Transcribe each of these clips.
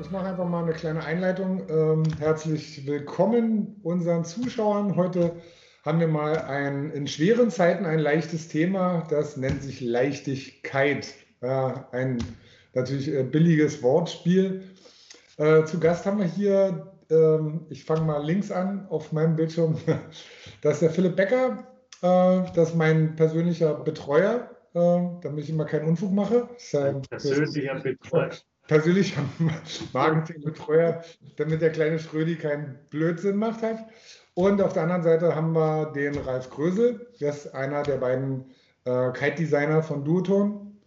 ich mache einfach mal eine kleine Einleitung. Ähm, herzlich willkommen unseren Zuschauern. Heute haben wir mal ein, in schweren Zeiten ein leichtes Thema, das nennt sich Leichtigkeit. Ja, ein natürlich äh, billiges Wortspiel. Äh, zu Gast haben wir hier, ähm, ich fange mal links an auf meinem Bildschirm, das ist der Philipp Becker, äh, das ist mein persönlicher Betreuer, äh, damit ich immer keinen Unfug mache. Persönlicher Betreuer persönlicher Marketingbetreuer, damit der kleine Schrödi keinen Blödsinn macht hat. Und auf der anderen Seite haben wir den Ralf Krösel, das ist einer der beiden äh, Kite-Designer von Duoton.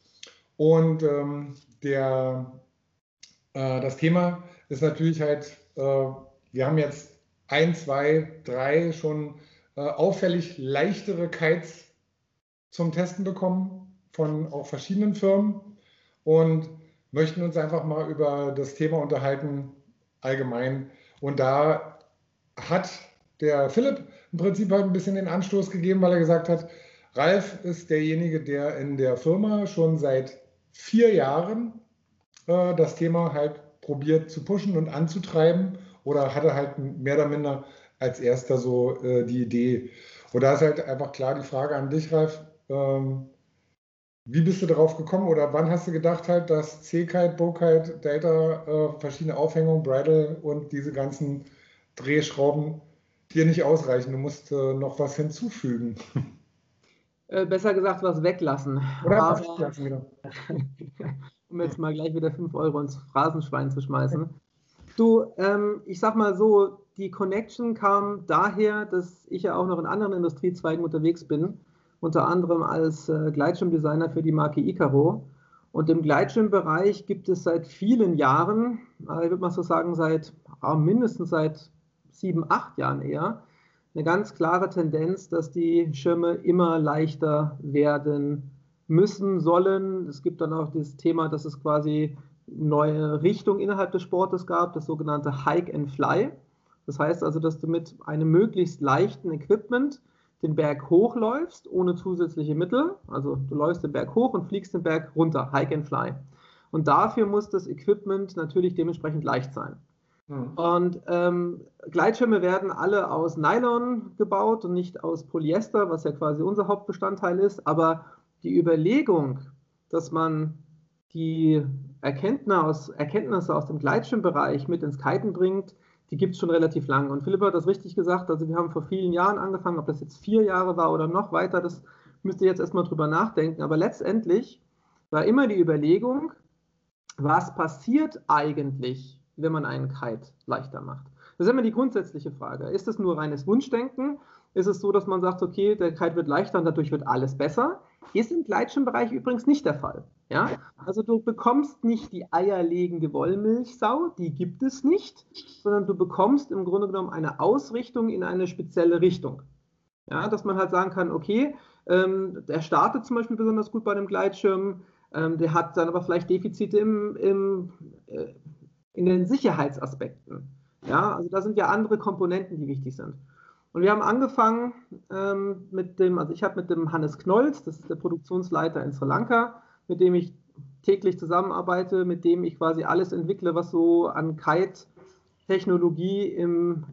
Und ähm, der, äh, das Thema ist natürlich halt, äh, wir haben jetzt ein, zwei, drei schon äh, auffällig leichtere Kites zum Testen bekommen von auch verschiedenen Firmen. Und möchten uns einfach mal über das Thema unterhalten, allgemein. Und da hat der Philipp im Prinzip halt ein bisschen den Anstoß gegeben, weil er gesagt hat, Ralf ist derjenige, der in der Firma schon seit vier Jahren äh, das Thema halt probiert zu pushen und anzutreiben oder hatte halt mehr oder minder als erster so äh, die Idee. Und da ist halt einfach klar die Frage an dich, Ralf. Ähm, wie bist du darauf gekommen oder wann hast du gedacht halt, dass C-Kite, Bow-Kite, Delta, äh, verschiedene Aufhängungen, Bridle und diese ganzen Drehschrauben dir nicht ausreichen? Du musst äh, noch was hinzufügen. Äh, besser gesagt, was weglassen. Oder Aber, was weglassen, genau. um jetzt mal gleich wieder 5 Euro ins Phrasenschwein zu schmeißen. Du, ähm, ich sag mal so, die Connection kam daher, dass ich ja auch noch in anderen Industriezweigen unterwegs bin unter anderem als äh, Gleitschirmdesigner für die Marke Icaro. Und im Gleitschirmbereich gibt es seit vielen Jahren, äh, ich würde mal so sagen, seit äh, mindestens seit sieben, acht Jahren eher, eine ganz klare Tendenz, dass die Schirme immer leichter werden müssen, sollen. Es gibt dann auch das Thema, dass es quasi neue Richtung innerhalb des Sportes gab, das sogenannte Hike and Fly. Das heißt also, dass du mit einem möglichst leichten Equipment den Berg hochläufst, ohne zusätzliche Mittel. Also du läufst den Berg hoch und fliegst den Berg runter, Hike and Fly. Und dafür muss das Equipment natürlich dementsprechend leicht sein. Mhm. Und ähm, Gleitschirme werden alle aus Nylon gebaut und nicht aus Polyester, was ja quasi unser Hauptbestandteil ist. Aber die Überlegung, dass man die Erkenntnisse aus, Erkenntnisse aus dem Gleitschirmbereich mit ins Kiten bringt, die gibt es schon relativ lang. Und Philipp hat das richtig gesagt. Also wir haben vor vielen Jahren angefangen, ob das jetzt vier Jahre war oder noch weiter, das müsst ihr jetzt erstmal drüber nachdenken. Aber letztendlich war immer die Überlegung, was passiert eigentlich, wenn man einen Kite leichter macht? Das ist immer die grundsätzliche Frage. Ist es nur reines Wunschdenken? Ist es so, dass man sagt, okay, der Kite wird leichter und dadurch wird alles besser? Ist im Gleitschirmbereich übrigens nicht der Fall. Ja? Also du bekommst nicht die eierlegende Wollmilchsau, die gibt es nicht, sondern du bekommst im Grunde genommen eine Ausrichtung in eine spezielle Richtung. Ja, dass man halt sagen kann, okay, ähm, der startet zum Beispiel besonders gut bei einem Gleitschirm, ähm, der hat dann aber vielleicht Defizite im, im, äh, in den Sicherheitsaspekten. Ja, also da sind ja andere Komponenten, die wichtig sind. Und wir haben angefangen ähm, mit dem, also ich habe mit dem Hannes Knolz, das ist der Produktionsleiter in Sri Lanka, mit dem ich täglich zusammenarbeite, mit dem ich quasi alles entwickle, was so an Kite-Technologie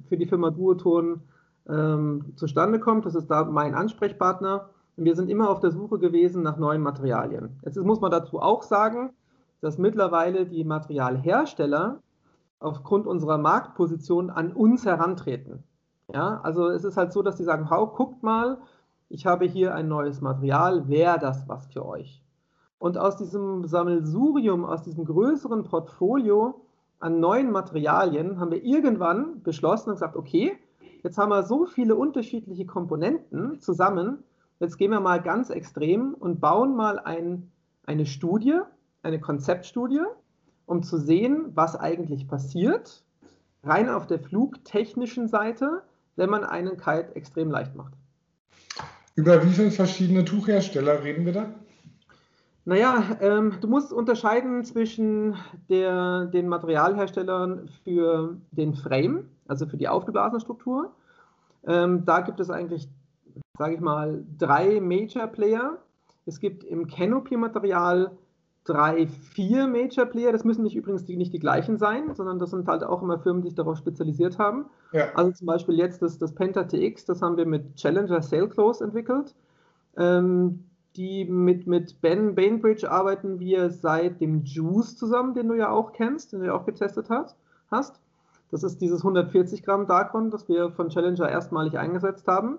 für die Firma Duoton ähm, zustande kommt. Das ist da mein Ansprechpartner. Und wir sind immer auf der Suche gewesen nach neuen Materialien. Jetzt muss man dazu auch sagen, dass mittlerweile die Materialhersteller aufgrund unserer Marktposition an uns herantreten. Ja, also es ist halt so, dass die sagen, hau, guckt mal, ich habe hier ein neues Material, wäre das was für euch? Und aus diesem Sammelsurium, aus diesem größeren Portfolio an neuen Materialien haben wir irgendwann beschlossen und gesagt, okay, jetzt haben wir so viele unterschiedliche Komponenten zusammen, jetzt gehen wir mal ganz extrem und bauen mal ein, eine Studie, eine Konzeptstudie, um zu sehen, was eigentlich passiert, rein auf der flugtechnischen Seite, wenn man einen Kite extrem leicht macht. Über wie viele verschiedene Tuchhersteller reden wir da? Naja, ähm, du musst unterscheiden zwischen der, den Materialherstellern für den Frame, also für die aufgeblasene Struktur. Ähm, da gibt es eigentlich, sage ich mal, drei Major Player. Es gibt im Canopy-Material drei, vier Major Player. Das müssen nicht übrigens die, nicht die gleichen sein, sondern das sind halt auch immer Firmen, die sich darauf spezialisiert haben. Ja. Also zum Beispiel jetzt das, das Penta TX, das haben wir mit Challenger Sale Close entwickelt. Ähm, die mit, mit Ben Bainbridge arbeiten wir seit dem Juice zusammen, den du ja auch kennst, den du ja auch getestet hast. hast. Das ist dieses 140 Gramm Darkon, das wir von Challenger erstmalig eingesetzt haben.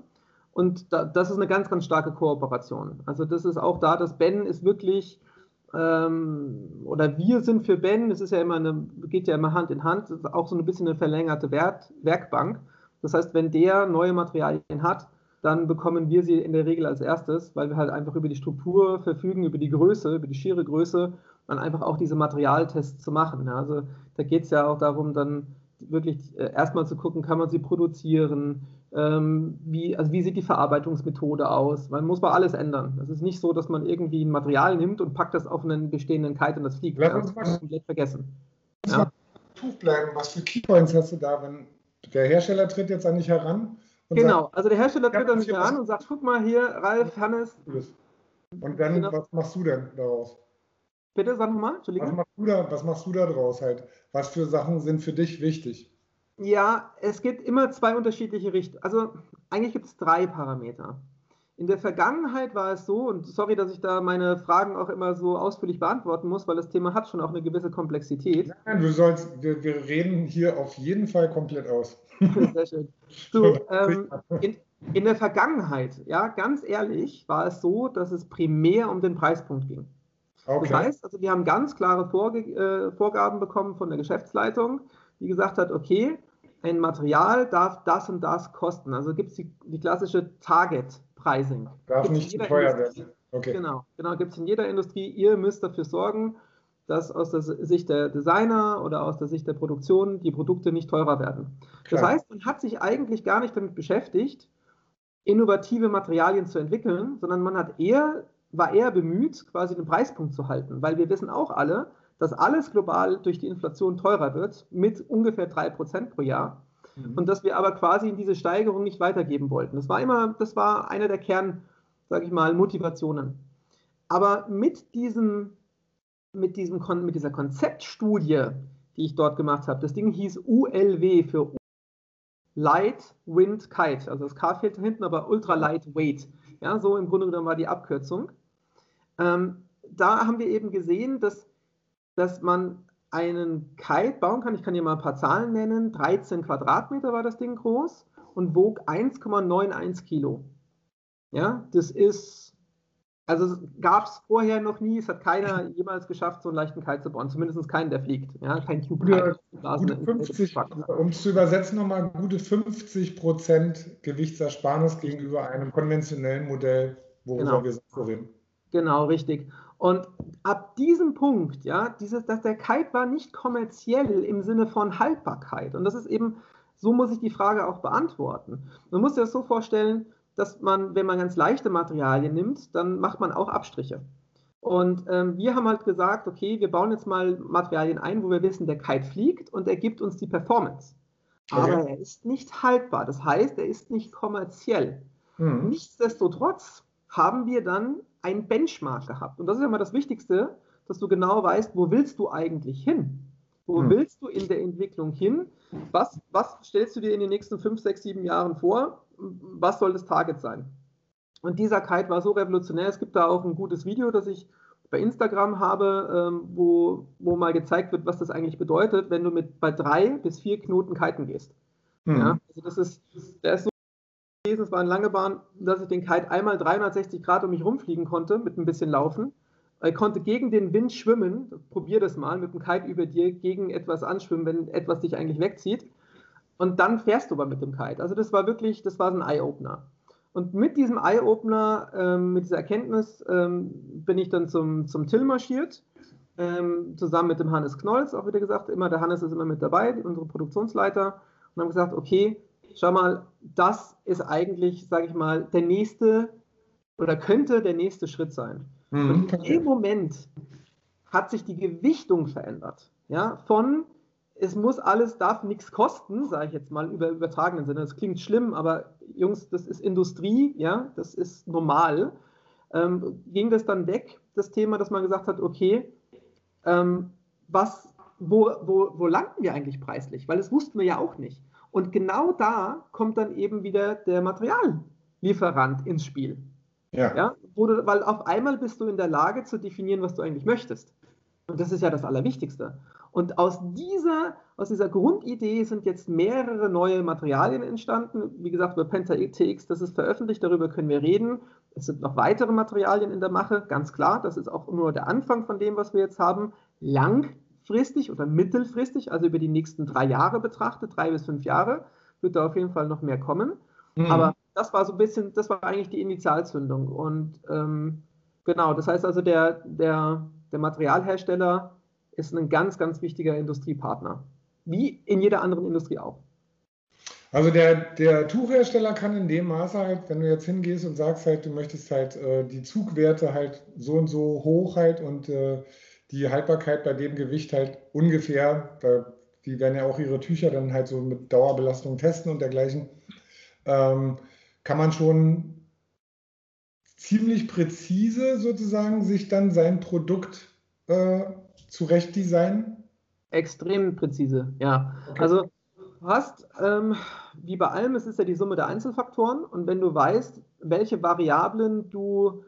Und da, das ist eine ganz, ganz starke Kooperation. Also das ist auch da, dass Ben ist wirklich, ähm, oder wir sind für Ben, es ist ja immer eine, geht ja immer Hand in Hand, auch so ein bisschen eine verlängerte Wert, Werkbank. Das heißt, wenn der neue Materialien hat, dann bekommen wir sie in der Regel als erstes, weil wir halt einfach über die Struktur verfügen, über die Größe, über die schiere Größe, dann einfach auch diese Materialtests zu machen. Also da geht es ja auch darum, dann wirklich äh, erstmal zu gucken, kann man sie produzieren, ähm, wie, also wie sieht die Verarbeitungsmethode aus. Man muss mal alles ändern. Es ist nicht so, dass man irgendwie ein Material nimmt und packt das auf einen bestehenden Kite und das fliegt. Lass uns mal komplett vergessen. Ja. Tuch bleiben. Was für Keypoints hast du da, wenn der Hersteller tritt jetzt an dich heran? genau, sagt, also der Hersteller tritt an dich heran und sagt, guck mal hier, Ralf, Hannes. Und dann, genau. was machst du denn daraus? Bitte, sag nochmal, Entschuldigung. Was machst, du da, was machst du da draus halt? Was für Sachen sind für dich wichtig? Ja, es gibt immer zwei unterschiedliche Richtungen. Also eigentlich gibt es drei Parameter. In der Vergangenheit war es so, und sorry, dass ich da meine Fragen auch immer so ausführlich beantworten muss, weil das Thema hat schon auch eine gewisse Komplexität. Nein, du sollst, wir, wir reden hier auf jeden Fall komplett aus. Sehr schön. Du, ähm, in, in der Vergangenheit, ja, ganz ehrlich, war es so, dass es primär um den Preispunkt ging. Okay. Das heißt, also wir haben ganz klare Vorge äh, Vorgaben bekommen von der Geschäftsleitung, die gesagt hat, okay, ein Material darf das und das kosten. Also gibt es die, die, klassische Target-Pricing. Darf gibt's nicht zu teuer werden. Okay. Genau, genau gibt es in jeder Industrie. Ihr müsst dafür sorgen, dass aus der Sicht der Designer oder aus der Sicht der Produktion die Produkte nicht teurer werden. Klar. Das heißt, man hat sich eigentlich gar nicht damit beschäftigt, innovative Materialien zu entwickeln, sondern man hat eher, war eher bemüht, quasi den Preispunkt zu halten, weil wir wissen auch alle, dass alles global durch die Inflation teurer wird, mit ungefähr 3% pro Jahr. Mhm. Und dass wir aber quasi in diese Steigerung nicht weitergeben wollten. Das war immer, das war eine der Kern, sage ich mal, Motivationen. Aber mit diesem, mit diesem, mit dieser Konzeptstudie, die ich dort gemacht habe, das Ding hieß ULW für Light Wind Kite, also das K fehlt hinten, aber Ultra Lightweight. Ja, so im Grunde genommen war die Abkürzung. Ähm, da haben wir eben gesehen, dass dass man einen Kite bauen kann. Ich kann hier mal ein paar Zahlen nennen. 13 Quadratmeter war das Ding groß und wog 1,91 Kilo. Ja, das ist, also gab es vorher noch nie, es hat keiner jemals geschafft, so einen leichten Kite zu bauen. Zumindest keinen, der fliegt. Ja, kein Cube Kite. Gute 50, um es zu übersetzen, nochmal gute 50 Prozent Gewichtsersparnis gegenüber einem konventionellen Modell, worüber genau. wir so reden. Genau, richtig. Und ab diesem Punkt, ja, dieses, dass der Kite war nicht kommerziell im Sinne von Haltbarkeit. Und das ist eben, so muss ich die Frage auch beantworten. Man muss sich das so vorstellen, dass man, wenn man ganz leichte Materialien nimmt, dann macht man auch Abstriche. Und ähm, wir haben halt gesagt, okay, wir bauen jetzt mal Materialien ein, wo wir wissen, der Kite fliegt und er gibt uns die Performance. Okay. Aber er ist nicht haltbar. Das heißt, er ist nicht kommerziell. Mhm. Nichtsdestotrotz haben wir dann ein Benchmark gehabt. Und das ist ja mal das Wichtigste, dass du genau weißt, wo willst du eigentlich hin? Wo hm. willst du in der Entwicklung hin? Was, was stellst du dir in den nächsten fünf, sechs, sieben Jahren vor? Was soll das Target sein? Und dieser Kite war so revolutionär. Es gibt da auch ein gutes Video, das ich bei Instagram habe, ähm, wo, wo mal gezeigt wird, was das eigentlich bedeutet, wenn du mit bei drei bis vier Knoten kiten gehst. Hm. Ja, also das ist, der ist so gewesen, es war eine lange Bahn, dass ich den Kite einmal 360 Grad um mich rumfliegen konnte mit ein bisschen Laufen. Ich konnte gegen den Wind schwimmen. Probier das mal mit dem Kite über dir gegen etwas anschwimmen, wenn etwas dich eigentlich wegzieht. Und dann fährst du aber mit dem Kite. Also das war wirklich, das war so ein Eye-Opener. Und mit diesem Eye-Opener, ähm, mit dieser Erkenntnis, ähm, bin ich dann zum, zum Till marschiert, ähm, zusammen mit dem Hannes Knolz, auch wieder gesagt, immer der Hannes ist immer mit dabei, unsere Produktionsleiter, und haben gesagt, okay, schau mal, das ist eigentlich, sage ich mal, der nächste oder könnte der nächste Schritt sein. Mhm. Und in dem Moment hat sich die Gewichtung verändert. Ja, von es muss alles, darf nichts kosten, sage ich jetzt mal über übertragenen Sinne. Das klingt schlimm, aber Jungs, das ist Industrie, ja, das ist normal. Ähm, ging das dann weg, das Thema, dass man gesagt hat, okay, ähm, was, wo, wo, wo landen wir eigentlich preislich? Weil das wussten wir ja auch nicht. Und genau da kommt dann eben wieder der Materiallieferant ins Spiel. Ja. ja du, weil auf einmal bist du in der Lage zu definieren, was du eigentlich möchtest. Und das ist ja das Allerwichtigste. Und aus dieser, aus dieser Grundidee sind jetzt mehrere neue Materialien entstanden. Wie gesagt, über PentaTX, das ist veröffentlicht, darüber können wir reden. Es sind noch weitere Materialien in der Mache, ganz klar. Das ist auch nur der Anfang von dem, was wir jetzt haben. Langfristig oder mittelfristig, also über die nächsten drei Jahre betrachtet, drei bis fünf Jahre, wird da auf jeden Fall noch mehr kommen. Mhm. Aber das war so ein bisschen, das war eigentlich die Initialzündung. Und ähm, genau, das heißt also, der, der, der Materialhersteller ist ein ganz, ganz wichtiger Industriepartner. Wie in jeder anderen Industrie auch. Also der, der Tuchhersteller kann in dem Maße halt, wenn du jetzt hingehst und sagst halt, du möchtest halt äh, die Zugwerte halt so und so hoch halt und äh, die Haltbarkeit bei dem Gewicht halt ungefähr, da, die werden ja auch ihre Tücher dann halt so mit Dauerbelastung testen und dergleichen, ähm, kann man schon ziemlich präzise sozusagen sich dann sein Produkt äh, zurecht designen? Extrem präzise, ja. Okay. Also du hast, ähm, wie bei allem, es ist ja die Summe der Einzelfaktoren und wenn du weißt, welche Variablen du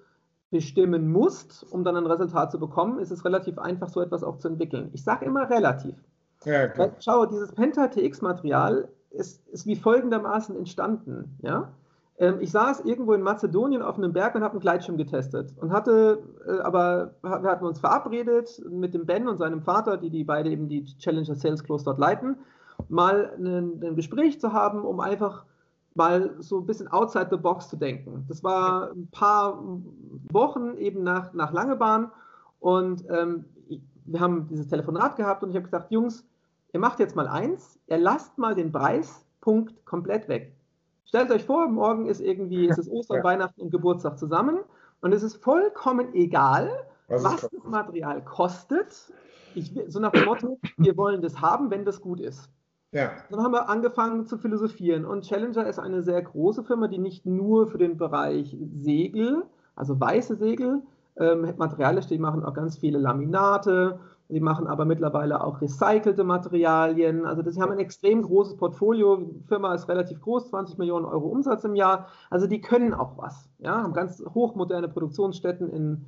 bestimmen musst, um dann ein Resultat zu bekommen, ist es relativ einfach, so etwas auch zu entwickeln. Ich sage immer relativ. Ja, Weil, schau, dieses Penta-TX-Material ist, ist wie folgendermaßen entstanden. Ja? Ähm, ich saß irgendwo in Mazedonien auf einem Berg und habe einen Gleitschirm getestet und hatte, äh, aber wir hatten uns verabredet mit dem Ben und seinem Vater, die, die beide eben die Challenger Sales Close dort leiten, mal ein, ein Gespräch zu haben, um einfach mal so ein bisschen outside the box zu denken. Das war ein paar Wochen eben nach, nach Langebahn und ähm, wir haben dieses Telefonat gehabt und ich habe gesagt, Jungs, ihr macht jetzt mal eins, ihr lasst mal den Preispunkt komplett weg. Stellt euch vor, morgen ist irgendwie, es ist Ostern, ja. Weihnachten und Geburtstag zusammen und es ist vollkommen egal, was, was das Material kostet. Ich, so nach dem Motto, wir wollen das haben, wenn das gut ist. Ja. Dann haben wir angefangen zu philosophieren und Challenger ist eine sehr große Firma, die nicht nur für den Bereich Segel, also weiße Segel, ähm, Materialien steht, machen auch ganz viele Laminate Sie machen aber mittlerweile auch recycelte Materialien. Also sie haben ein extrem großes Portfolio. Die Firma ist relativ groß, 20 Millionen Euro Umsatz im Jahr. Also die können auch was. Ja, haben ganz hochmoderne Produktionsstätten in,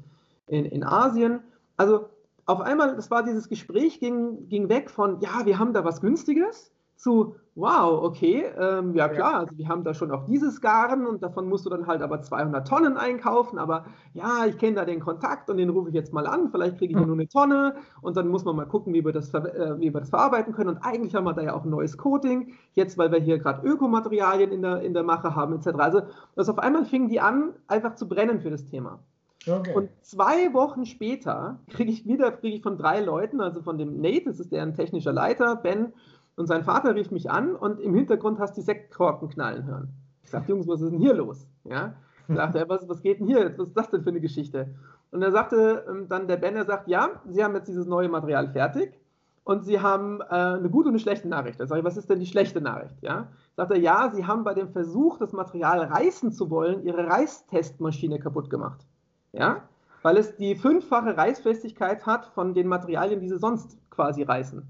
in, in Asien. Also auf einmal, das war dieses Gespräch, ging, ging weg von, ja, wir haben da was Günstiges zu, wow, okay, ähm, ja klar, also wir haben da schon auch dieses Garn und davon musst du dann halt aber 200 Tonnen einkaufen, aber ja, ich kenne da den Kontakt und den rufe ich jetzt mal an, vielleicht kriege ich ja nur eine Tonne und dann muss man mal gucken, wie wir, das, äh, wie wir das verarbeiten können und eigentlich haben wir da ja auch ein neues Coating, jetzt weil wir hier gerade Ökomaterialien in der, in der Mache haben etc. Also das auf einmal fingen die an, einfach zu brennen für das Thema. Okay. Und zwei Wochen später kriege ich wieder krieg ich von drei Leuten, also von dem Nate, das ist deren technischer Leiter, Ben und sein Vater rief mich an und im Hintergrund hast du die Sektkorken knallen hören. Ich sagte, Jungs, was ist denn hier los? Ja? Ich sagte, was, was geht denn hier? Was ist das denn für eine Geschichte? Und er sagte ähm, dann der Ben, er sagt, ja, Sie haben jetzt dieses neue Material fertig und Sie haben äh, eine gute und eine schlechte Nachricht. Da sage ich, was ist denn die schlechte Nachricht? Ja? Sagt er, ja, Sie haben bei dem Versuch, das Material reißen zu wollen, Ihre Reißtestmaschine kaputt gemacht. Ja? Weil es die fünffache Reißfestigkeit hat von den Materialien, die Sie sonst quasi reißen.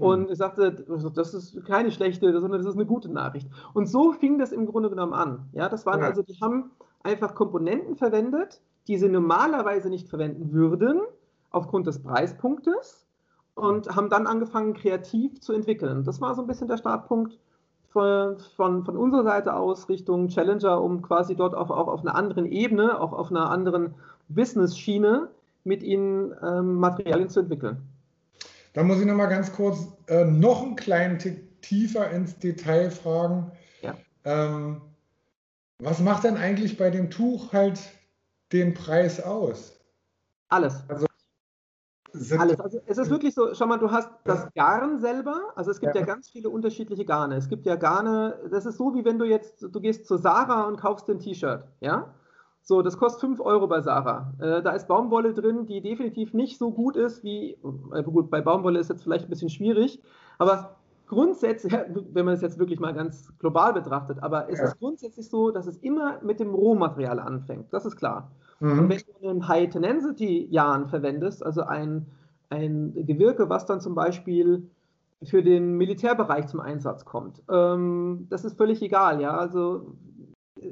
Und mhm. ich sagte, das ist keine schlechte, sondern das ist eine gute Nachricht. Und so fing das im Grunde genommen an. Ja, das waren ja. also, die haben einfach Komponenten verwendet, die sie normalerweise nicht verwenden würden, aufgrund des Preispunktes, und haben dann angefangen, kreativ zu entwickeln. Das war so ein bisschen der Startpunkt von, von, von unserer Seite aus Richtung Challenger, um quasi dort auch, auch auf einer anderen Ebene, auch auf einer anderen Business-Schiene mit ihnen ähm, Materialien zu entwickeln. Da muss ich noch mal ganz kurz äh, noch einen kleinen Tick tiefer ins Detail fragen. Ja. Ähm, was macht denn eigentlich bei dem Tuch halt den Preis aus? Alles. Also, alles. Also es ist wirklich so, schau mal, du hast das Garn selber, also es gibt ja. ja. ganz viele unterschiedliche Garne. Es gibt ja Garne, das ist so, wie wenn du jetzt, du gehst zu Sarah und kaufst ein T-Shirt, ja? So, das kostet 5 Euro bei Sarah. Äh, da ist Baumwolle drin, die definitiv nicht so gut ist wie, äh, gut, bei Baumwolle ist jetzt vielleicht ein bisschen schwierig, aber grundsätzlich, wenn man es jetzt wirklich mal ganz global betrachtet, aber es ja. ist grundsätzlich so, dass es immer mit dem Rohmaterial anfängt. Das ist klar. Mhm. Und wenn du einen High-Tenensity-Yarn verwendest, also ein, ein Gewirke, was dann zum Beispiel für den Militärbereich zum Einsatz kommt. Ähm, das ist völlig egal, ja. Also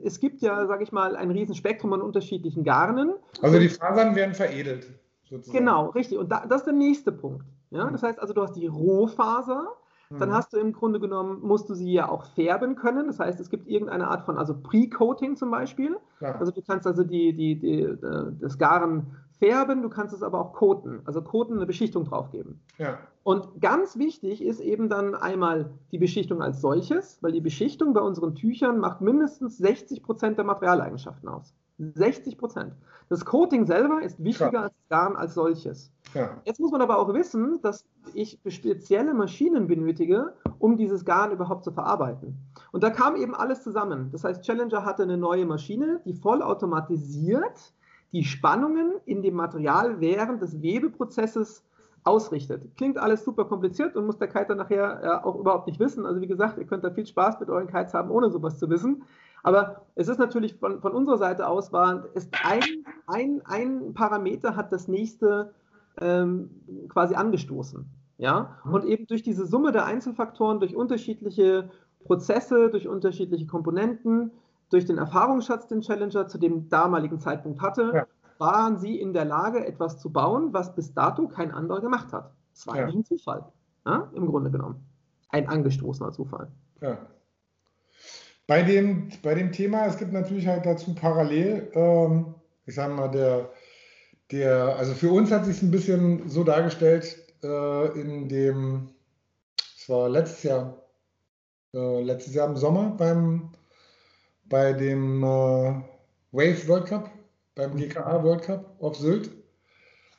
es gibt ja, sage ich mal, ein Riesenspektrum an unterschiedlichen Garnen. Also die Fasern werden veredelt. Sozusagen. Genau, richtig. Und da, das ist der nächste Punkt. Ja? Das heißt also, du hast die Rohfaser, dann mhm. hast du im Grunde genommen, musst du sie ja auch färben können. Das heißt, es gibt irgendeine Art von, also Pre-Coating zum Beispiel. Ja. Also du kannst also die, die, die, äh, das Garen färben, du kannst es aber auch coaten, also coaten, eine Beschichtung draufgeben. Ja. Und ganz wichtig ist eben dann einmal die Beschichtung als solches, weil die Beschichtung bei unseren Tüchern macht mindestens 60 Prozent der Materialeigenschaften aus. 60 Prozent. Das Coating selber ist wichtiger Klar. als das Garn als solches. Ja. Jetzt muss man aber auch wissen, dass ich spezielle Maschinen benötige, um dieses Garn überhaupt zu verarbeiten. Und da kam eben alles zusammen. Das heißt, Challenger hatte eine neue Maschine, die vollautomatisiert die Spannungen in dem Material während des Webeprozesses ausrichtet. Klingt alles super kompliziert und muss der Kiter nachher äh, auch überhaupt nicht wissen. Also wie gesagt, ihr könnt da viel Spaß mit euren Kites haben, ohne sowas zu wissen. Aber es ist natürlich von, von unserer Seite aus, war ist ein, ein, ein Parameter hat das nächste ähm, quasi angestoßen. Ja? Mhm. Und eben durch diese Summe der Einzelfaktoren, durch unterschiedliche Prozesse, durch unterschiedliche Komponenten, durch den Erfahrungsschatz, den Challenger zu dem damaligen Zeitpunkt hatte, ja. waren sie in der Lage, etwas zu bauen, was bis dato kein anderer gemacht hat. Es war ja. ein Zufall, ja? im Grunde genommen. Ein angestoßener Zufall. Ja. Bei dem, bei dem Thema, es gibt natürlich halt dazu parallel, ähm, ich sage mal, der, der, also für uns hat sich ein bisschen so dargestellt, äh, in dem, es war letztes Jahr, äh, letztes Jahr im Sommer beim bei dem äh, Wave World Cup, beim mhm. GKA World Cup auf Sylt,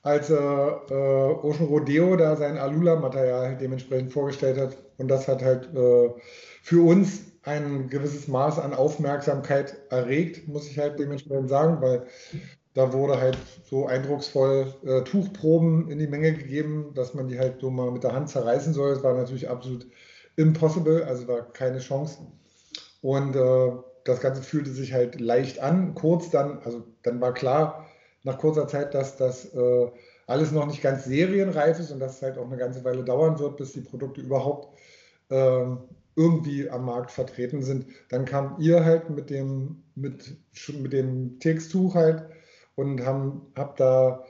als äh, äh, Ocean Rodeo da sein Alula-Material dementsprechend vorgestellt hat. Und das hat halt äh, für uns ein gewisses Maß an Aufmerksamkeit erregt, muss ich halt dementsprechend sagen, weil da wurde halt so eindrucksvoll äh, Tuchproben in die Menge gegeben, dass man die halt so mal mit der Hand zerreißen soll. Das war natürlich absolut impossible, also war keine Chance. Und äh, das Ganze fühlte sich halt leicht an. Kurz dann, also dann war klar nach kurzer Zeit, dass das äh, alles noch nicht ganz serienreif ist und dass es halt auch eine ganze Weile dauern wird, bis die Produkte überhaupt äh, irgendwie am Markt vertreten sind. Dann kam ihr halt mit dem, mit, mit dem Textuch halt und haben, habt da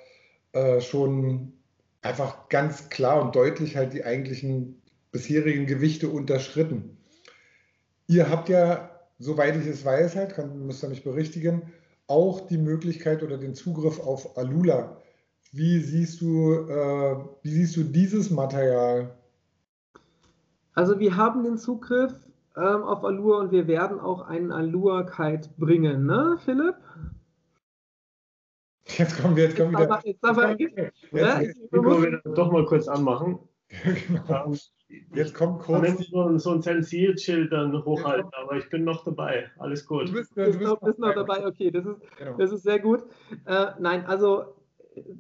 äh, schon einfach ganz klar und deutlich halt die eigentlichen bisherigen Gewichte unterschritten. Ihr habt ja soweit ich es weiß, halt, kann, müsst ihr mich berichtigen, auch die Möglichkeit oder den Zugriff auf Alula. Wie siehst du, äh, wie siehst du dieses Material? Also wir haben den Zugriff ähm, auf Allure und wir werden auch einen Allure-Kite bringen, ne, Philipp? Jetzt kommen wir, jetzt kommen wir wieder. Jetzt, aber, jetzt, jetzt, jetzt, jetzt, jetzt, jetzt, jetzt, doch mal kurz anmachen. genau. Jetzt kommt kurz. Ich so, so ein Zensierschild dann hochhalten, aber ich bin noch dabei. Alles gut. Du bist, du bist, noch, bist noch dabei, okay, das ist, genau. das ist sehr gut. Äh, nein, also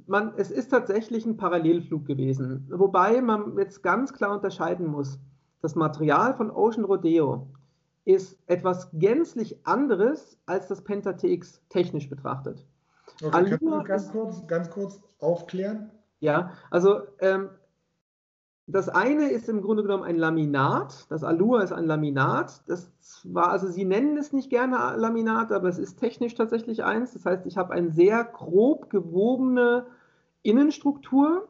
man, es ist tatsächlich ein Parallelflug gewesen. Wobei man jetzt ganz klar unterscheiden muss. Das Material von Ocean Rodeo ist etwas gänzlich anderes als das Penta TX technisch betrachtet. Okay, kannst du ganz kurz, ganz kurz aufklären? Ja, also ähm, das eine ist im Grunde genommen ein Laminat. Das Alua ist ein Laminat. Das war, also Sie nennen es nicht gerne Laminat, aber es ist technisch tatsächlich eins. Das heißt, ich habe eine sehr grob gewobene Innenstruktur,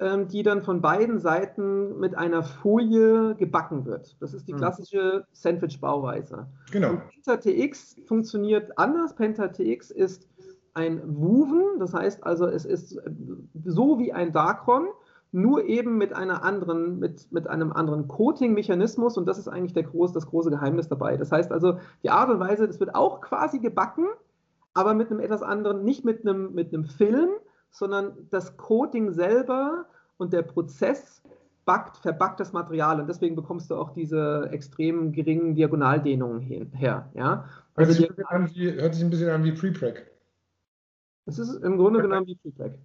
ähm, die dann von beiden Seiten mit einer Folie gebacken wird. Das ist die hm. klassische Sandwich-Bauweise. Genau. Und Penta TX funktioniert anders. Penta TX ist ein Woven, das heißt also, es ist so wie ein Darkron nur eben mit einer anderen, mit, mit einem anderen Coating-Mechanismus und das ist eigentlich der groß, das große Geheimnis dabei. Das heißt also, die Art und Weise, das wird auch quasi gebacken, aber mit einem etwas anderen, nicht mit einem, mit einem Film, sondern das Coating selber und der Prozess backt, verbackt das Material und deswegen bekommst du auch diese extrem geringen Diagonaldehnungen her. Ja? Also hört, sich an wie, hört sich ein bisschen an wie Prepreg. Es ist im Grunde genommen wie Prepreg.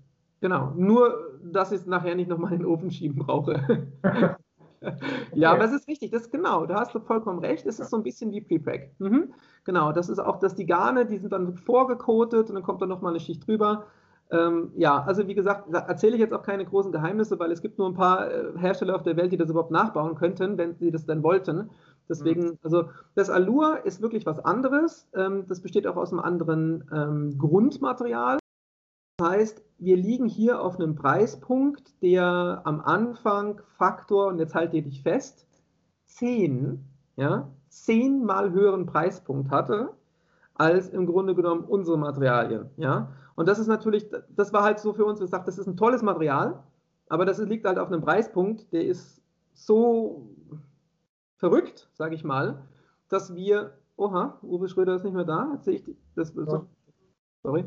Genau, nur dass ich es nachher nicht nochmal in den Ofen schieben brauche. ja, aber es ist richtig, das ist genau, da hast du vollkommen recht, es ist so ein bisschen wie Prepreg. Mhm. Genau, das ist auch, dass die Garne, die sind dann vorgekotet und dann kommt da nochmal eine Schicht drüber. Ähm, ja, also wie gesagt, da erzähle ich jetzt auch keine großen Geheimnisse, weil es gibt nur ein paar äh, Hersteller auf der Welt, die das überhaupt nachbauen könnten, wenn sie das denn wollten. Deswegen, mhm. also das Allure ist wirklich was anderes. Ähm, das besteht auch aus einem anderen ähm, Grundmaterial. Das heißt, wir liegen hier auf einem Preispunkt, der am Anfang Faktor, und jetzt halte dich fest, 10, ja, 10 mal höheren Preispunkt hatte, als im Grunde genommen unsere Materialien. Ja? Und das ist natürlich, das war halt so für uns gesagt, das ist ein tolles Material, aber das liegt halt auf einem Preispunkt, der ist so verrückt, sage ich mal, dass wir, oha, Uwe Schröder ist nicht mehr da, jetzt sehe ich das, sorry.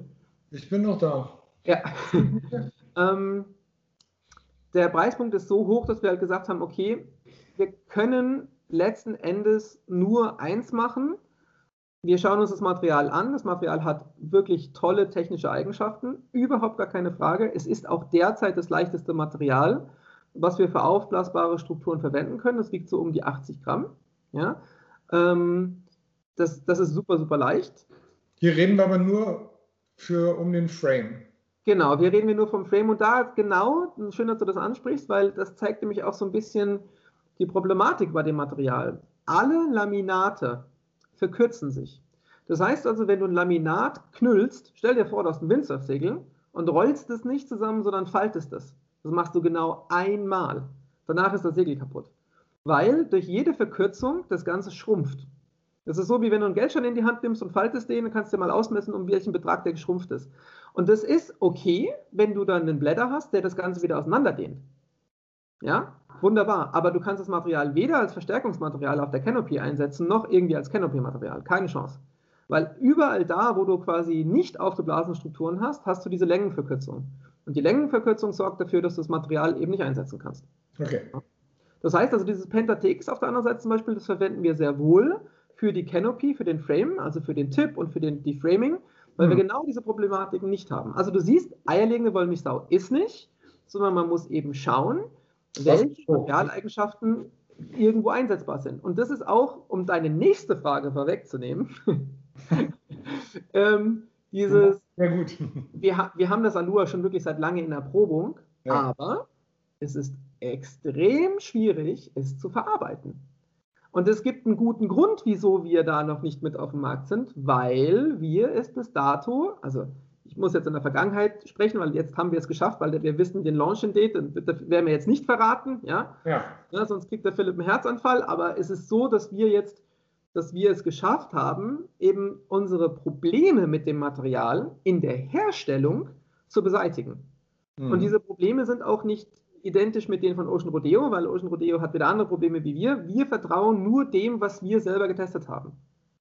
Ich bin noch da. Ja. ähm, der Preispunkt ist so hoch, dass wir halt gesagt haben, okay, wir können letzten Endes nur eins machen, wir schauen uns das Material an. Das Material hat wirklich tolle technische Eigenschaften, überhaupt gar keine Frage. Es ist auch derzeit das leichteste Material, was wir für aufblasbare Strukturen verwenden können. Das wiegt so um die 80 Gramm. Ja? Ähm, das, das ist super, super leicht. Hier reden wir aber nur für, um den Frame. Genau, wir reden nur vom Frame und da genau, schön, dass du das ansprichst, weil das zeigt nämlich auch so ein bisschen die Problematik bei dem Material. Alle Laminate, verkürzen sich. Das heißt also, wenn du ein Laminat knüllst, stell dir vor, du hast ein Windsurfsegel und rollst es nicht zusammen, sondern faltest es. Das machst du genau einmal. Danach ist das Segel kaputt. Weil durch jede Verkürzung das Ganze schrumpft. Das ist so, wie wenn du einen Geldschein in die Hand nimmst und faltest den, dann kannst du dir mal ausmessen, um welchen Betrag der geschrumpft ist. Und das ist okay, wenn du dann einen Blätter hast, der das Ganze wieder auseinanderdehnt. Ja, wunderbar. Aber du kannst das Material weder als Verstärkungsmaterial auf der Canopy einsetzen, noch irgendwie als Canopy-Material. Keine Chance. Weil überall da, wo du quasi nicht aufgeblasene Strukturen hast, hast du diese Längenverkürzung. Und die Längenverkürzung sorgt dafür, dass du das Material eben nicht einsetzen kannst. Okay. Das heißt also, dieses Penta-TX auf der anderen Seite zum Beispiel, das verwenden wir sehr wohl für die Canopy, für den Frame, also für den Tip und für den Deframing, weil hm. wir genau diese Problematiken nicht haben. Also du siehst, eierlegende Wollmilchsau ist nicht, sondern man muss eben schauen, welche Materialeigenschaften irgendwo einsetzbar sind. Und das ist auch, um deine nächste Frage vorwegzunehmen, ähm, dieses, ja, gut. Wir, wir haben das Alua schon wirklich seit lange in Erprobung, ja. aber es ist extrem schwierig, es zu verarbeiten. Und es gibt einen guten Grund, wieso wir da noch nicht mit auf dem Markt sind, weil wir es bis dato, also ich muss jetzt in der Vergangenheit sprechen, weil jetzt haben wir es geschafft, weil wir wissen den Launching-Date, das werden wir jetzt nicht verraten, ja? Ja. ja? Sonst kriegt der Philipp einen Herzanfall, aber es ist so, dass wir jetzt, dass wir es geschafft haben, eben unsere Probleme mit dem Material in der Herstellung zu beseitigen. Mhm. Und diese Probleme sind auch nicht identisch mit denen von Ocean Rodeo, weil Ocean Rodeo hat wieder andere Probleme wie wir. Wir vertrauen nur dem, was wir selber getestet haben.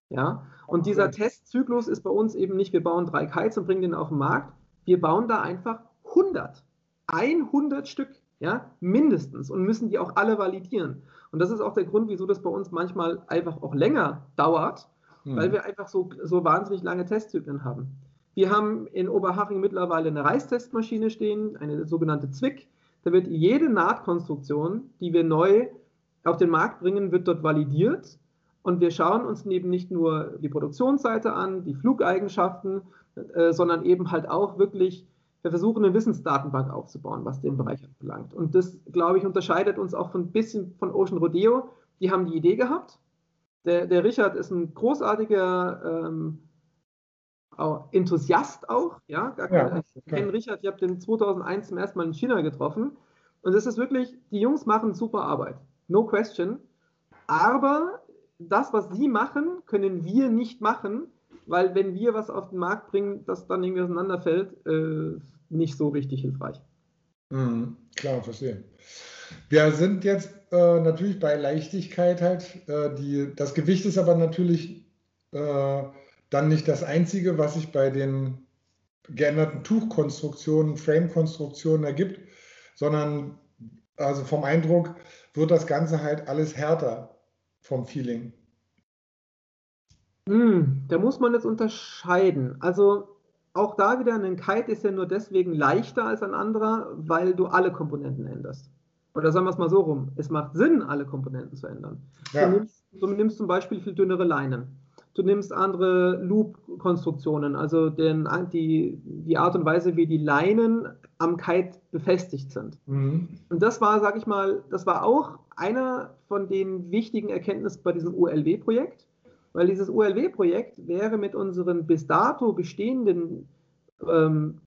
Ja, und dieser Testzyklus ist bei uns eben nicht, wir bauen drei Kites und bringen den auf den Markt. Wir bauen da einfach 100, 100 Stück, ja, mindestens und müssen die auch alle validieren. Und das ist auch der Grund, wieso das bei uns manchmal einfach auch länger dauert, hm. weil wir einfach so, so wahnsinnig lange Testzyklen haben. Wir haben in Oberhaching mittlerweile eine Reißtestmaschine stehen, eine sogenannte Zwick. Da wird jede Nahtkonstruktion, die wir neu auf den Markt bringen, wird dort validiert und wir schauen uns eben nicht nur die Produktionsseite an, die Flugeigenschaften, äh, sondern eben halt auch wirklich, wir versuchen eine Wissensdatenbank aufzubauen, was den Bereich anbelangt. Und das, glaube ich, unterscheidet uns auch ein bisschen von Ocean Rodeo. Die haben die Idee gehabt. Der, der Richard ist ein großartiger ähm, Enthusiast auch. Ja, gar ja, ich kenne Richard, ich habe den 2001 zum ersten Mal in China getroffen. Und es ist wirklich, die Jungs machen super Arbeit. No question. Aber das, was sie machen, können wir nicht machen, weil wenn wir was auf den Markt bringen, das dann irgendwie auseinanderfällt, äh, nicht so richtig hilfreich. Mhm, klar, verstehe. Wir sind jetzt äh, natürlich bei Leichtigkeit halt. Äh, die, das Gewicht ist aber natürlich äh, dann nicht das Einzige, was sich bei den geänderten Tuchkonstruktionen, Frame-Konstruktionen ergibt, sondern also vom Eindruck wird das Ganze halt alles härter vom Feeling? Hm, da muss man jetzt unterscheiden. Also auch da wieder, ein Kite ist ja nur deswegen leichter als ein anderer, weil du alle Komponenten änderst. Oder sagen wir es mal so rum, es macht Sinn, alle Komponenten zu ändern. Ja. Du, nimmst, du nimmst zum Beispiel viel dünnere Leinen. Du nimmst andere Loop-Konstruktionen, also den, die, die Art und Weise, wie die Leinen am Kite befestigt sind. Mhm. Und das war, sag ich mal, das war auch einer von den wichtigen Erkenntnissen bei diesem ULW-Projekt, weil dieses ULW-Projekt wäre mit unseren bis dato bestehenden ähm,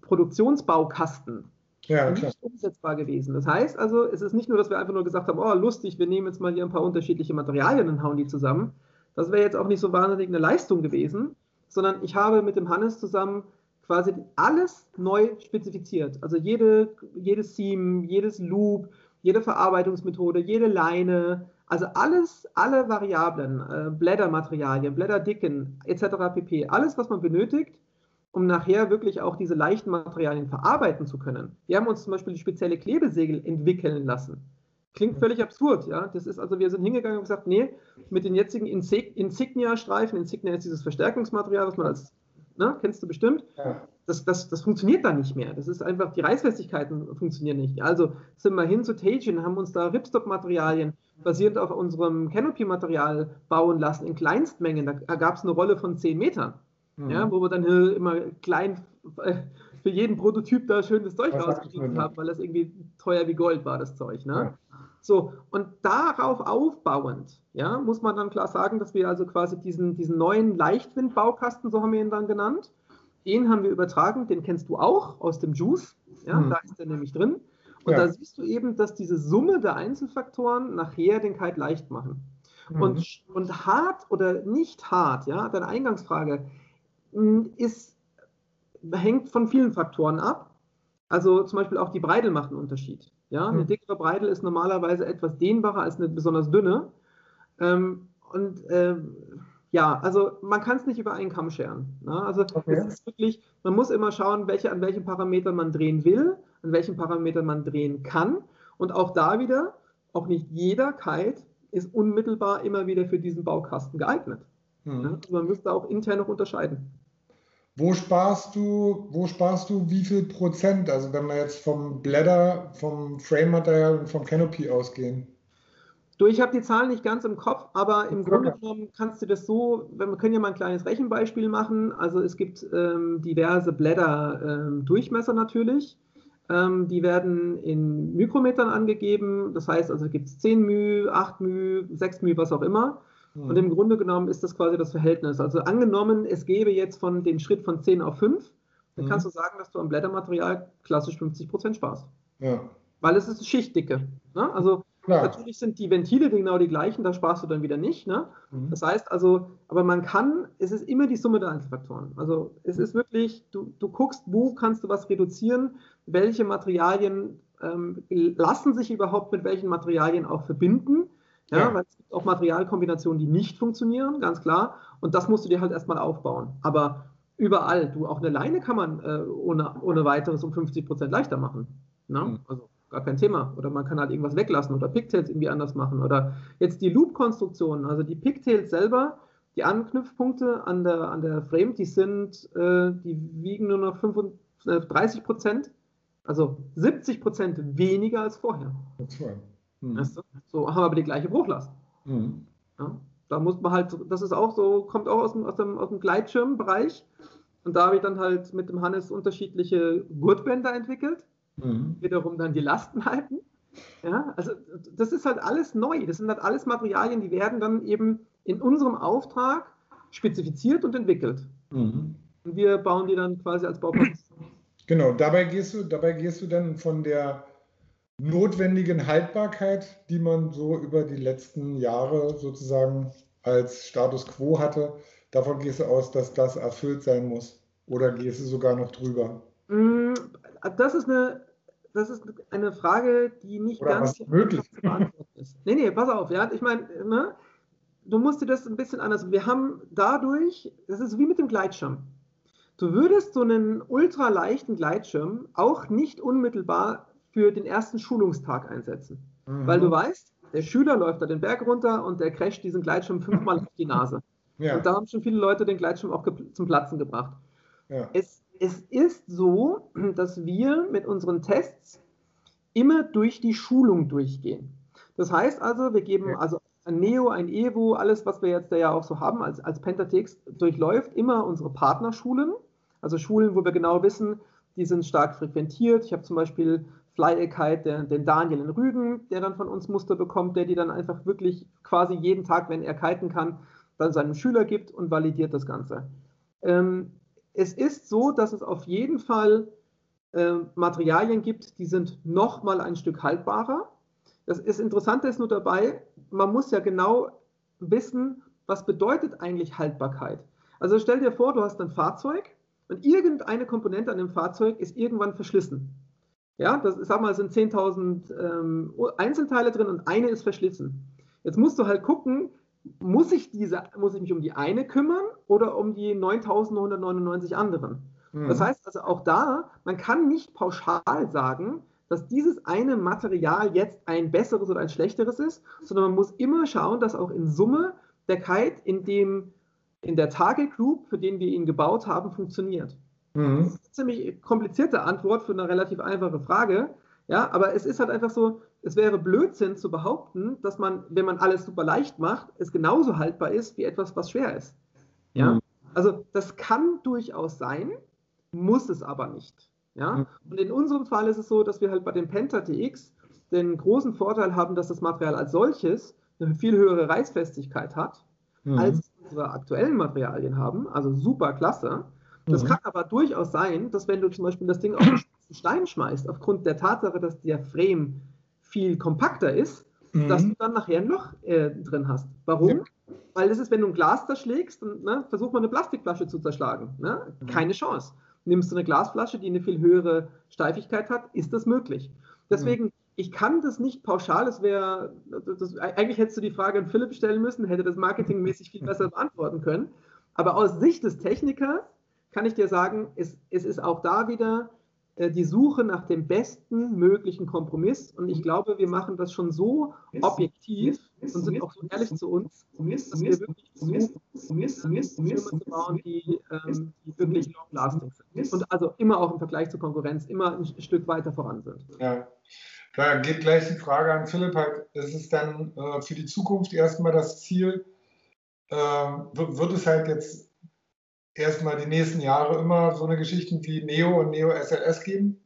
Produktionsbaukasten ja, nicht umsetzbar gewesen. Das heißt also, es ist nicht nur, dass wir einfach nur gesagt haben, oh lustig, wir nehmen jetzt mal hier ein paar unterschiedliche Materialien und hauen die zusammen. Das wäre jetzt auch nicht so wahnsinnig eine Leistung gewesen, sondern ich habe mit dem Hannes zusammen quasi alles neu spezifiziert. Also jede, jedes Seam, jedes Loop, jede Verarbeitungsmethode, jede Leine, also alles, alle Variablen, äh, Blättermaterialien, Blätterdicken etc. pp. Alles, was man benötigt, um nachher wirklich auch diese leichten Materialien verarbeiten zu können. Wir haben uns zum Beispiel spezielle Klebesegel entwickeln lassen. Klingt völlig absurd, ja. Das ist also, wir sind hingegangen und gesagt, nee, mit den jetzigen Insignia-Streifen, Insignia ist dieses Verstärkungsmaterial, was man als, ne, kennst du bestimmt, ja. das, das, das funktioniert da nicht mehr. Das ist einfach, die Reißfestigkeiten funktionieren nicht. Also sind wir hin zu Teijin, haben uns da Ripstop-Materialien basierend auf unserem Canopy-Material bauen lassen in Kleinstmengen. Da gab es eine Rolle von 10 Metern, mhm. ja, wo wir dann immer klein äh, für jeden Prototyp da schönes Zeug rausgegeben haben, weil das irgendwie teuer wie Gold war, das Zeug. Ne? Ja. So, und darauf aufbauend, ja, muss man dann klar sagen, dass wir also quasi diesen, diesen neuen Leichtwindbaukasten, so haben wir ihn dann genannt, den haben wir übertragen, den kennst du auch aus dem Juice, ja, mhm. da ist er nämlich drin. Und ja. da siehst du eben, dass diese Summe der Einzelfaktoren nachher den Kite leicht machen. Mhm. Und, und hart oder nicht hart, ja, deine Eingangsfrage, hm, ist, hängt von vielen Faktoren ab. Also zum Beispiel auch die Breite macht einen Unterschied. Ja, eine hm. dickere Breitel ist normalerweise etwas dehnbarer als eine besonders dünne. Ähm, und ähm, ja, also man kann es nicht über einen Kamm scheren. Ne? Also okay. es ist wirklich, man muss immer schauen, welche, an welchen Parametern man drehen will, an welchen Parametern man drehen kann. Und auch da wieder, auch nicht jeder Kite ist unmittelbar immer wieder für diesen Baukasten geeignet. Mhm. Ne? Also man müsste auch intern noch unterscheiden. Wo sparst du, wo sparst du wie viel Prozent? Also wenn wir jetzt vom Blätter, vom Frame-Material und vom Canopy ausgehen. Du, ich habe die Zahlen nicht ganz im Kopf, aber im okay. Grunde genommen kannst du das so, wir können ja mal ein kleines Rechenbeispiel machen. Also es gibt ähm, diverse Blätter-Durchmesser ähm, natürlich. Ähm, die werden in Mikrometern angegeben. Das heißt, also gibt es 10 μ, 8 μ, 6 μ, was auch immer. Mhm. Und im Grunde genommen ist das quasi das Verhältnis. Also angenommen, es gäbe jetzt von den Schritt von 10 auf 5, dann mhm. kannst du sagen, dass du am Blättermaterial klassisch 50% sparst. Ja. Weil es ist Schichtdicke. Ne? Also Klar. natürlich sind die Ventile genau die gleichen, da sparst du dann wieder nicht. Ne? Mhm. Das heißt also, aber man kann, es ist immer die Summe der Einzelfaktoren. Also es ist wirklich, du, du guckst, wo kannst du was reduzieren, welche Materialien ähm, lassen sich überhaupt mit welchen Materialien auch verbinden. Ja, ja, weil es gibt auch Materialkombinationen, die nicht funktionieren, ganz klar. Und das musst du dir halt erstmal aufbauen. Aber überall, du, auch eine Leine kann man äh, ohne, ohne weiteres um 50 Prozent leichter machen. Ne? Mhm. Also gar kein Thema. Oder man kann halt irgendwas weglassen oder Pigtails irgendwie anders machen. Oder jetzt die Loop-Konstruktion, also die Pigtails selber, die Anknüpfpunkte an der, an der Frame, die sind, äh, die wiegen nur noch 35 äh, Prozent, also 70 Prozent weniger als vorher. Okay. Mhm. Weißt du? So haben wir aber die gleiche Bruchlast. Mhm. Ja? Da muss man halt, das ist auch so, kommt auch aus dem, aus dem, aus dem Gleitschirmbereich. Und da habe ich dann halt mit dem Hannes unterschiedliche Gurtbänder entwickelt, mhm. wiederum dann die Lasten halten. Ja, also das ist halt alles neu. Das sind halt alles Materialien, die werden dann eben in unserem Auftrag spezifiziert und entwickelt. Mhm. Und wir bauen die dann quasi als Bauplatz. Genau, dabei gehst du, dabei gehst du dann von der notwendigen Haltbarkeit, die man so über die letzten Jahre sozusagen als Status quo hatte, davon gehst du aus, dass das erfüllt sein muss? Oder gehst du sogar noch drüber? Mm, das ist eine, das ist eine Frage, die nicht Oder ganz möglich ist. Nee, nee, pass auf, ja, ich meine, ne, du musst dir das ein bisschen anders. Wir haben dadurch, das ist wie mit dem Gleitschirm. Du würdest so einen ultraleichten Gleitschirm auch nicht unmittelbar für den ersten Schulungstag einsetzen. Mhm. Weil du weißt, der Schüler läuft da den Berg runter und der crasht diesen Gleitschirm fünfmal auf die Nase. Ja. Und da haben schon viele Leute den Gleitschirm auch zum Platzen gebracht. Ja. Es, es ist so, dass wir mit unseren Tests immer durch die Schulung durchgehen. Das heißt also, wir geben, ja. also ein Neo, ein Evo, alles, was wir jetzt da ja auch so haben als, als Pentatex, durchläuft immer unsere Partnerschulen. Also Schulen, wo wir genau wissen, die sind stark frequentiert. Ich habe zum Beispiel Fly-Kite, den, Daniel in Rügen, der dann von uns Muster bekommt, der die dann einfach wirklich quasi jeden Tag, wenn er kiten kann, dann seinem Schüler gibt und validiert das Ganze. Ähm, es ist so, dass es auf jeden Fall äh, Materialien gibt, die sind noch mal ein Stück haltbarer. Das ist Interessante ist nur dabei, man muss ja genau wissen, was bedeutet eigentlich Haltbarkeit. Also stell dir vor, du hast ein Fahrzeug und irgendeine Komponente an dem Fahrzeug ist irgendwann verschlissen. Ja, das, sag mal, sind 10.000 ähm, Einzelteile drin und eine ist verschlissen. Jetzt musst du halt gucken, muss ich, diese, muss ich mich um die eine kümmern oder um die 9.999 anderen? Mhm. Das heißt also auch da, man kann nicht pauschal sagen, dass dieses eine Material jetzt ein besseres oder ein schlechteres ist, sondern man muss immer schauen, dass auch in Summe der Kite in, dem, in der Target Group, für den wir ihn gebaut haben, funktioniert. Mhm. Das ist eine ziemlich komplizierte Antwort für eine relativ einfache Frage. Ja, aber es ist halt einfach so, es wäre Blödsinn zu behaupten, dass man, wenn man alles super leicht macht, es genauso haltbar ist wie etwas, was schwer ist. Ja, mhm. also das kann durchaus sein, muss es aber nicht. Ja, mhm. und in unserem Fall ist es so, dass wir halt bei dem Penta TX den großen Vorteil haben, dass das Material als solches eine viel höhere Reißfestigkeit hat, mhm. als unsere aktuellen Materialien haben. Also super klasse. Das mhm. kann aber durchaus sein, dass wenn du zum Beispiel das Ding auf einen Stein schmeißt, aufgrund der Tatsache, dass der Frame viel kompakter ist, mhm. dass du dann nachher ein Loch äh, drin hast. Warum? Ja. Weil das ist, wenn du ein Glas zerschlägst, dann, ne, versuch mal eine Plastikflasche zu zerschlagen. Ne? Mhm. Keine Chance. Nimmst du eine Glasflasche, die eine viel höhere Steifigkeit hat, ist das möglich. Deswegen, ich kann das nicht pauschal, es wäre, eigentlich hättest du die Frage an Philipp stellen müssen, hätte das marketingmäßig viel besser beantworten können. Aber aus Sicht des Technikers kann ich dir sagen, es, es ist auch da wieder äh, die Suche nach dem besten möglichen Kompromiss. Und ich glaube, wir machen das schon so objektiv und sind auch so ehrlich zu uns, dass wir wirklich versuchen, Firmen zu bauen, die, ähm, die wirklich long-lasting sind. Und also immer auch im Vergleich zur Konkurrenz immer ein Stück weiter voran sind. Ja. Da geht gleich die Frage an Philipp. Halt, ist es dann äh, für die Zukunft erstmal das Ziel, äh, wird es halt jetzt erstmal die nächsten Jahre immer so eine Geschichten wie Neo und Neo SLS geben?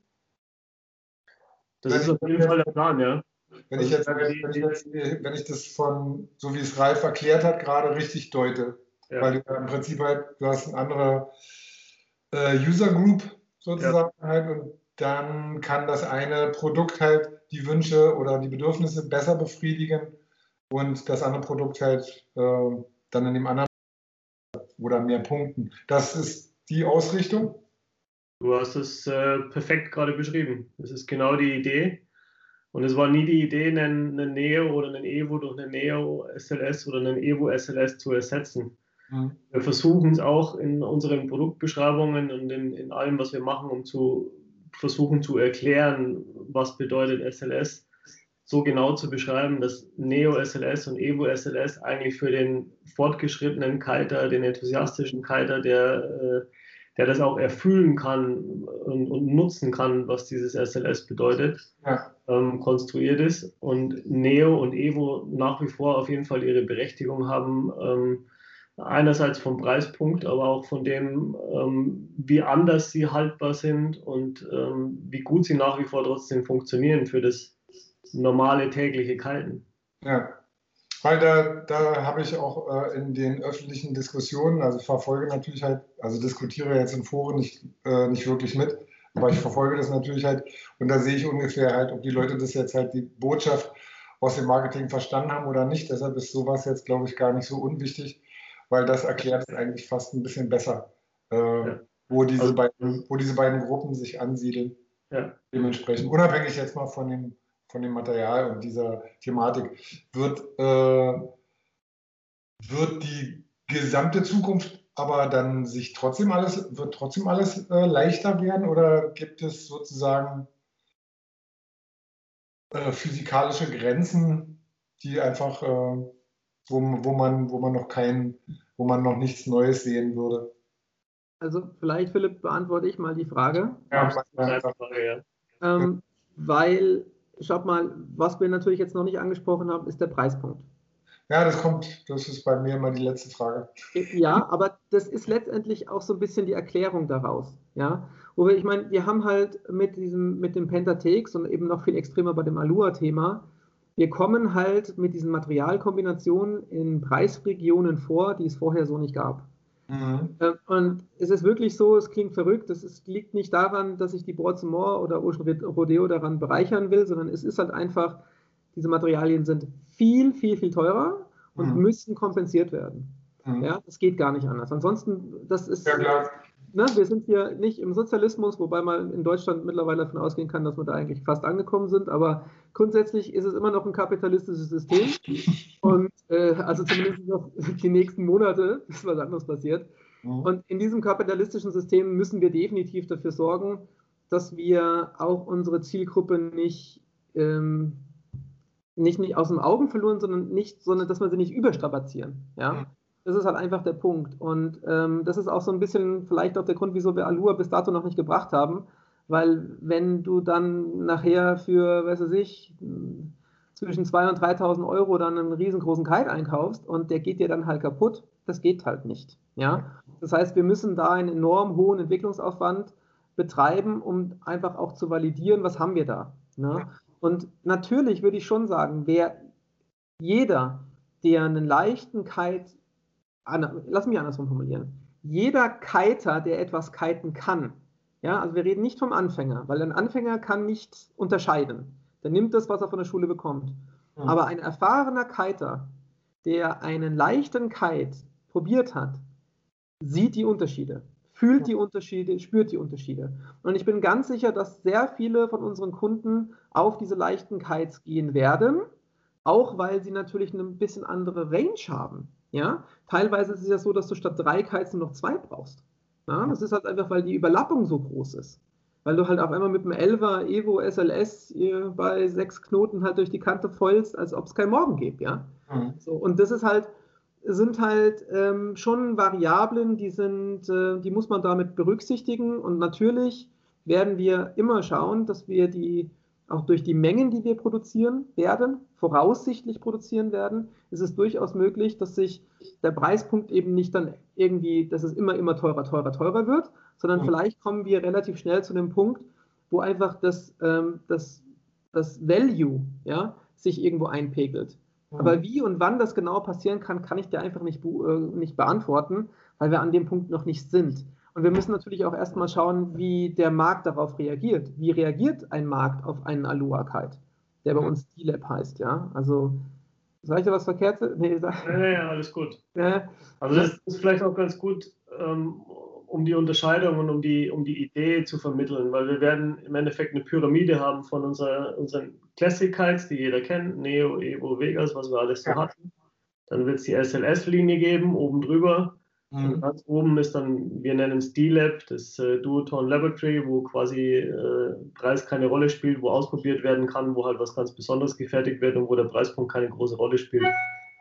Das wenn ist auf jeden Fall der Plan, ja. Wenn ich, also jetzt, wenn, ich jetzt, wenn ich das von, so wie es Ralf erklärt hat, gerade richtig deute, ja. weil du im Prinzip halt, du hast eine andere äh, User Group sozusagen ja. halt und dann kann das eine Produkt halt die Wünsche oder die Bedürfnisse besser befriedigen und das andere Produkt halt äh, dann in dem anderen oder mehr Punkten. Das ist die Ausrichtung. Du hast es äh, perfekt gerade beschrieben. Das ist genau die Idee. Und es war nie die Idee, einen, einen Neo oder einen Evo durch einen Neo SLS oder einen Evo SLS zu ersetzen. Mhm. Wir versuchen es auch in unseren Produktbeschreibungen und in, in allem, was wir machen, um zu versuchen zu erklären, was bedeutet SLS so genau zu beschreiben, dass Neo SLS und Evo SLS eigentlich für den fortgeschrittenen Kiter, den enthusiastischen Kiter, der, äh, der das auch erfüllen kann und, und, nutzen kann, was dieses SLS bedeutet, ja. ähm, konstruiert ist. Und Neo und Evo nach wie vor auf jeden Fall ihre Berechtigung haben. Ähm, einerseits vom Preispunkt, aber auch von dem, ähm, wie anders sie haltbar sind und ähm, wie gut sie nach wie vor trotzdem funktionieren für das normale tägliche Kalten. Ja, weil da, da habe ich auch äh, in den öffentlichen Diskussionen, also verfolge natürlich halt, also diskutiere jetzt in Foren nicht, äh, nicht wirklich mit, aber ich verfolge das natürlich halt und da sehe ich ungefähr halt, ob die Leute das jetzt halt die Botschaft aus dem Marketing verstanden haben oder nicht. Deshalb ist sowas jetzt, glaube ich, gar nicht so unwichtig, weil das erklärt es eigentlich fast ein bisschen besser, äh, ja. wo, diese also, beiden, wo diese beiden Gruppen sich ansiedeln. Ja. Dementsprechend, unabhängig jetzt mal von dem von dem Material und dieser Thematik. Wird, äh, wird die gesamte Zukunft aber dann sich trotzdem alles, wird trotzdem alles äh, leichter werden oder gibt es sozusagen äh, physikalische Grenzen, die einfach, äh, wo, wo, man, wo man noch kein, wo man noch nichts Neues sehen würde? Also vielleicht, Philipp, beantworte ich mal die Frage. Ja, ja. Ähm, weil schaut mal, was wir natürlich jetzt noch nicht angesprochen haben, ist der Preispunkt. Ja, das kommt, das ist bei mir immer die letzte Frage. Ja, aber das ist letztendlich auch so ein bisschen die Erklärung daraus. Ja, wo wir, ich meine, wir haben halt mit diesem, mit dem Pentatex und eben noch viel extremer bei dem Alua-Thema, wir kommen halt mit diesen Materialkombinationen in Preisregionen vor, die es vorher so nicht gab. Mhm. Ähm, und es ist wirklich so, es klingt verrückt, es liegt nicht daran, dass ich die Broadmoor oder Ocean Rodeo daran bereichern will, sondern es ist halt einfach, diese Materialien sind viel, viel, viel teurer und mhm. müssen kompensiert werden. Mhm. Ja, das geht gar nicht anders. Ansonsten, das ist, ja, ne, wir sind hier nicht im Sozialismus, wobei man in Deutschland mittlerweile davon ausgehen kann, dass wir da eigentlich fast angekommen sind, aber grundsätzlich ist es immer noch ein kapitalistisches System und äh, also zumindest noch die nächsten Monate, bis was anderes passiert. Mhm. Und in diesem kapitalistischen System müssen wir definitiv dafür sorgen, dass wir auch unsere Zielgruppe nicht, ähm, nicht, nicht aus den Augen verloren, sondern nicht, sondern dass wir sie nicht überstrapazieren. Ja? Das ist halt einfach der Punkt. Und ähm, das ist auch so ein bisschen vielleicht auch der Grund, wieso wir Alua bis dato noch nicht gebracht haben. Weil wenn du dann nachher für, weiß ich, zwischen 2.000 und 3.000 Euro dann einen riesengroßen Kite einkaufst und der geht dir dann halt kaputt, das geht halt nicht. Ja? Das heißt, wir müssen da einen enorm hohen Entwicklungsaufwand betreiben, um einfach auch zu validieren, was haben wir da. Ne? Und natürlich würde ich schon sagen, wer jeder, der einen leichten Kite lass mich andersrum formulieren. Jeder Kiter, der etwas kiten kann, ja, also wir reden nicht vom Anfänger, weil ein Anfänger kann nicht unterscheiden. Der nimmt das, was er von der Schule bekommt. Mhm. Aber ein erfahrener Kiter, der einen leichten Kite probiert hat, sieht die Unterschiede, fühlt die Unterschiede, spürt die Unterschiede. Und ich bin ganz sicher, dass sehr viele von unseren Kunden auf diese leichten Kites gehen werden, auch weil sie natürlich eine bisschen andere Range haben. Ja, teilweise ist es ja so, dass du statt drei nur noch zwei brauchst. Ja, das ist halt einfach, weil die Überlappung so groß ist. Weil du halt auf einmal mit dem 11er Evo SLS bei sechs Knoten halt durch die Kante fällst, als ob es kein Morgen gibt, ja. Mhm. So, und das ist halt, sind halt ähm, schon Variablen, die sind, äh, die muss man damit berücksichtigen. Und natürlich werden wir immer schauen, dass wir die auch durch die Mengen, die wir produzieren werden, voraussichtlich produzieren werden, ist es durchaus möglich, dass sich der Preispunkt eben nicht dann irgendwie, dass es immer, immer teurer, teurer, teurer wird, sondern mhm. vielleicht kommen wir relativ schnell zu dem Punkt, wo einfach das, ähm, das, das Value ja, sich irgendwo einpegelt. Mhm. Aber wie und wann das genau passieren kann, kann ich dir einfach nicht, äh, nicht beantworten, weil wir an dem Punkt noch nicht sind. Und wir müssen natürlich auch erstmal schauen, wie der Markt darauf reagiert. Wie reagiert ein Markt auf einen Aloha-Kite, der bei uns D-Lab heißt, ja? Also, sag ich da was verkehrt? Nee, sag... ja, ja, alles gut. Ja. Also, das ist vielleicht auch ganz gut, ähm, um die Unterscheidung und um die, um die Idee zu vermitteln, weil wir werden im Endeffekt eine Pyramide haben von unserer, unseren Classic Kites, die jeder kennt, Neo, Evo, Vegas, was wir alles so ja. hatten. Dann wird es die SLS-Linie geben, oben drüber Mhm. Ganz oben ist dann, wir nennen es D-Lab, das äh, Duotone Laboratory, wo quasi äh, Preis keine Rolle spielt, wo ausprobiert werden kann, wo halt was ganz Besonderes gefertigt wird und wo der Preispunkt keine große Rolle spielt.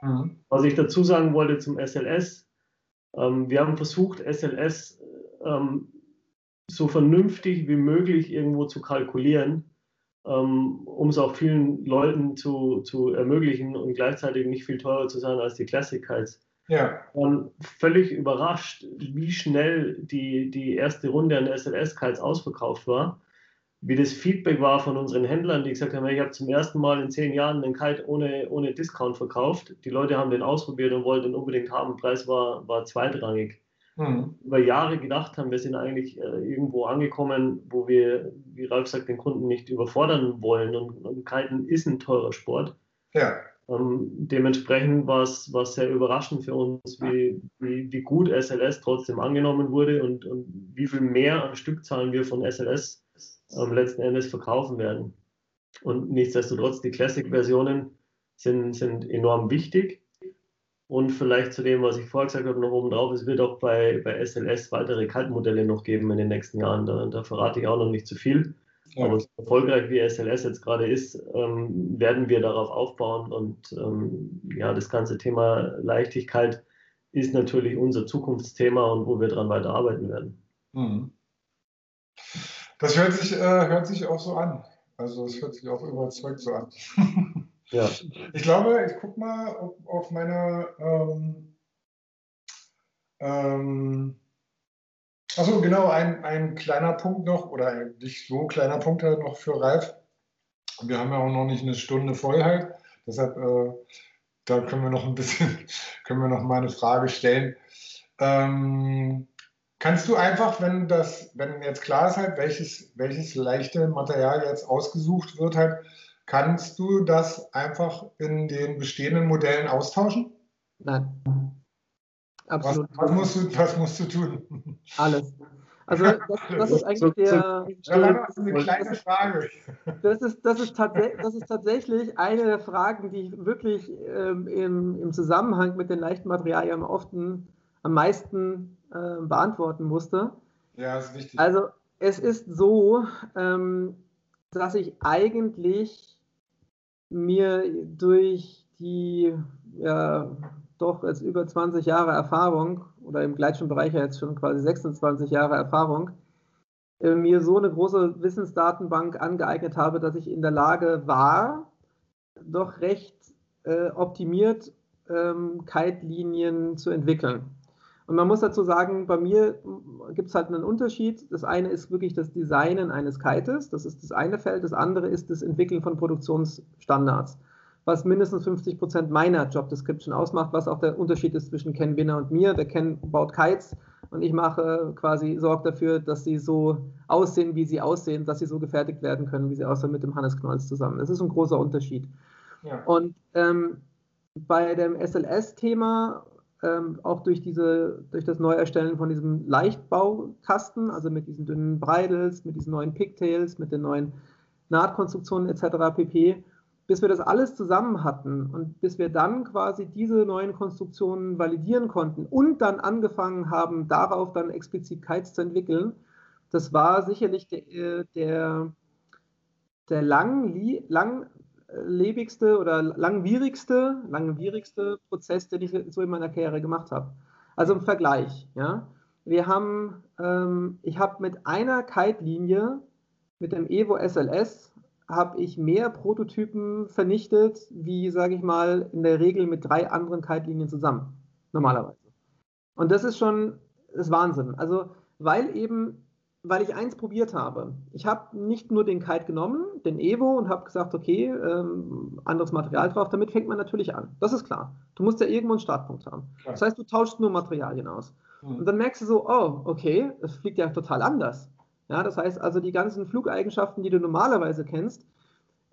Mhm. Was ich dazu sagen wollte zum SLS, ähm, wir haben versucht, SLS ähm, so vernünftig wie möglich irgendwo zu kalkulieren, ähm, um es auch vielen Leuten zu, zu ermöglichen und gleichzeitig nicht viel teurer zu sein als die Classic Kites. Ja. Und völlig überrascht, wie schnell die, die erste Runde an SLS-Kites ausverkauft war. Wie das Feedback war von unseren Händlern, die gesagt haben, ich habe zum ersten Mal in zehn Jahren einen Kite ohne, ohne Discount verkauft. Die Leute haben den ausprobiert und wollten den unbedingt haben. Preis war, war zweitrangig. Mhm. Über Jahre gedacht haben, wir sind eigentlich äh, irgendwo angekommen, wo wir, wie Ralf sagt, den Kunden nicht überfordern wollen. Und, und Kiten ist ein teurer Sport. Ja. Ähm, dementsprechend war es sehr überraschend für uns, wie, wie, wie, gut SLS trotzdem angenommen wurde und, und wie viel mehr an Stückzahlen wir von SLS ähm, letzten Endes verkaufen werden. Und nichtsdestotrotz, die Classic-Versionen sind, sind enorm wichtig. Und vielleicht zu dem, was ich vorher gesagt habe, noch oben drauf, es wird auch bei, bei SLS weitere Kaltmodelle noch geben in den nächsten Jahren. Da, da verrate ich auch noch nicht zu viel. Ja. Aber so erfolgreich wie SLS jetzt gerade ist, ähm, werden wir darauf aufbauen. Und ähm, ja, das ganze Thema Leichtigkeit ist natürlich unser Zukunftsthema und wo wir dran weiterarbeiten werden. Mhm. Das hört sich, äh, hört sich auch so an. Also es hört sich auch überzeugt so an. Ja. Ich glaube, ich gucke mal auf, auf meine. Ähm, ähm, Achso, genau, ein, ein kleiner Punkt noch, oder nicht so kleiner Punkt halt noch für Ralf. Wir haben ja auch noch nicht eine Stunde voll halt. Deshalb, äh, da können wir noch ein bisschen, können wir noch mal eine Frage stellen. Ähm, kannst du einfach, wenn das, wenn jetzt klar ist halt, welches, welches leichte Material jetzt ausgesucht wird halt, kannst du das einfach in den bestehenden Modellen austauschen? Nein. Absolut. Was, was, musst, du, was musst du tun? Alles. Also das, das ist eigentlich der. Das ist eine kleine Frage. Das ist, das, ist das ist tatsächlich eine der Fragen, die ich wirklich ähm, im, im Zusammenhang mit den leichten Materialien oft am meisten äh, beantworten musste. Ja, ist wichtig. Also es ist so, ähm, dass ich eigentlich mir durch die ja, doch jetzt über 20 Jahre Erfahrung oder im gleichen Bereich jetzt schon quasi 26 Jahre Erfahrung, äh, mir so eine große Wissensdatenbank angeeignet habe, dass ich in der Lage war, doch recht äh, optimiert ähm, Kite-Linien zu entwickeln. Und man muss dazu sagen, bei mir gibt es halt einen Unterschied. Das eine ist wirklich das Designen eines Kites, das ist das eine Feld. Das andere ist das Entwickeln von Produktionsstandards was mindestens 50 Prozent meiner Job Description ausmacht, was auch der Unterschied ist zwischen Ken Winner und mir. Der Ken baut Kites und ich mache quasi, sorge dafür, dass sie so aussehen, wie sie aussehen, dass sie so gefertigt werden können, wie sie aussehen mit dem Hannes Knolz zusammen. Das ist ein großer Unterschied. Ja. Und ähm, bei dem SLS-Thema, ähm, auch durch, diese, durch das Neuerstellen von diesem Leichtbaukasten, also mit diesen dünnen Bridles, mit diesen neuen Pigtails, mit den neuen Nahtkonstruktionen etc. pp., bis wir das alles zusammen hatten und bis wir dann quasi diese neuen Konstruktionen validieren konnten und dann angefangen haben, darauf dann explizit Kites zu entwickeln, das war sicherlich der, äh, der, der lang, langlebigste oder langwierigste, langwierigste Prozess, den ich so in meiner Karriere gemacht habe. Also im Vergleich, ja. Wir haben, ähm, ich habe mit einer Kite-Linie, mit dem Evo SLS, habe ich mehr Prototypen vernichtet, wie, sage ich mal, in der Regel mit drei anderen Kite-Linien zusammen, normalerweise. Und das ist schon das Wahnsinn. Also, weil eben, weil ich eins probiert habe. Ich habe nicht nur den Kite genommen, den Evo, und habe gesagt, okay, ähm, anderes Material drauf, damit fängt man natürlich an. Das ist klar. Du musst ja irgendwo einen Startpunkt haben. Das heißt, du tauschst nur Materialien aus. Mhm. Und dann merkst du so, oh, okay, es fliegt ja total anders. Ja, das heißt also, die ganzen Flugeigenschaften, die du normalerweise kennst,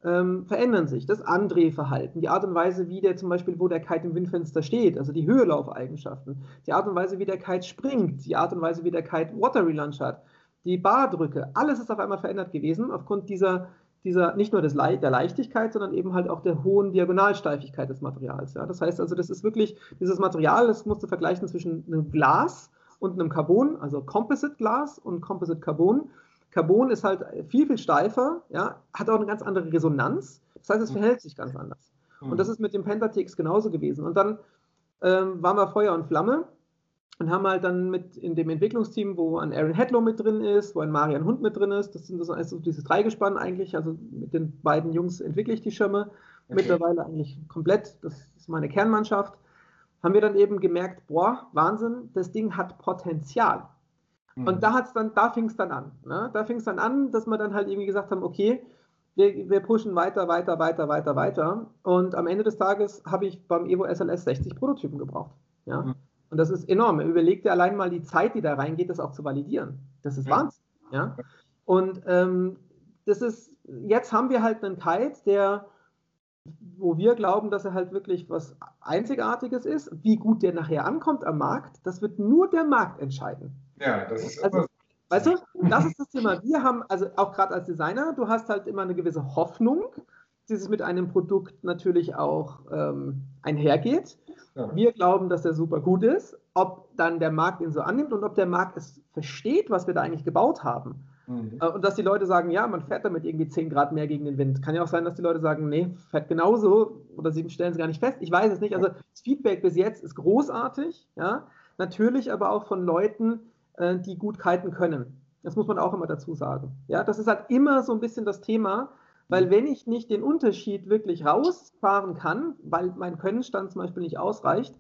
ähm, verändern sich. Das Andrehverhalten, die Art und Weise, wie der zum Beispiel, wo der Kite im Windfenster steht, also die Höhelaufeigenschaften, die Art und Weise, wie der Kite springt, die Art und Weise, wie der Kite Water Relaunch hat, die Bardrücke, alles ist auf einmal verändert gewesen aufgrund dieser, dieser nicht nur des Le der Leichtigkeit, sondern eben halt auch der hohen Diagonalsteifigkeit des Materials. Ja? Das heißt also, das ist wirklich dieses Material, das musst du vergleichen zwischen einem Glas und einem Carbon, also Composite Glas und Composite Carbon. Carbon ist halt viel, viel steifer, ja, hat auch eine ganz andere Resonanz. Das heißt, es mhm. verhält sich ganz anders. Mhm. Und das ist mit dem Pentatex genauso gewesen. Und dann ähm, waren wir Feuer und Flamme und haben halt dann mit in dem Entwicklungsteam, wo ein Aaron Hedlow mit drin ist, wo ein Marian Hund mit drin ist, das sind so also dieses Dreigespann eigentlich, also mit den beiden Jungs entwickle ich die Schirme. Okay. Mittlerweile eigentlich komplett, das ist meine Kernmannschaft haben wir dann eben gemerkt, boah, Wahnsinn, das Ding hat Potenzial. Mhm. Und da hat's dann, da fing es dann an. Ne? Da fing es dann an, dass wir dann halt irgendwie gesagt haben, okay, wir, wir pushen weiter, weiter, weiter, weiter, weiter. Und am Ende des Tages habe ich beim Evo SLS 60 Prototypen gebraucht. Ja? Mhm. Und das ist enorm. Überleg dir allein mal die Zeit, die da reingeht, das auch zu validieren. Das ist Wahnsinn. Ja? Und ähm, das ist, jetzt haben wir halt einen Kite, der wo wir glauben, dass er halt wirklich was Einzigartiges ist. Wie gut der nachher ankommt am Markt, das wird nur der Markt entscheiden. Ja, das ist also, Weißt du, das ist das Thema. Wir haben, also auch gerade als Designer, du hast halt immer eine gewisse Hoffnung, die sich mit einem Produkt natürlich auch ähm, einhergeht. Ja. Wir glauben, dass der super gut ist. Ob dann der Markt ihn so annimmt und ob der Markt es versteht, was wir da eigentlich gebaut haben, Mhm. Äh, und dass die Leute sagen, ja, man fährt damit irgendwie 10 Grad mehr gegen den Wind. Kann ja auch sein, dass die Leute sagen, nee, fährt genauso oder sie stellen es gar nicht fest. Ich weiß es nicht. Also das Feedback bis jetzt ist großartig, ja. Natürlich aber auch von Leuten, äh, die gut kiten können. Das muss man auch immer dazu sagen. Ja, das ist halt immer so ein bisschen das Thema. Weil wenn ich nicht den Unterschied wirklich rausfahren kann, weil mein Könnenstand zum Beispiel nicht ausreicht,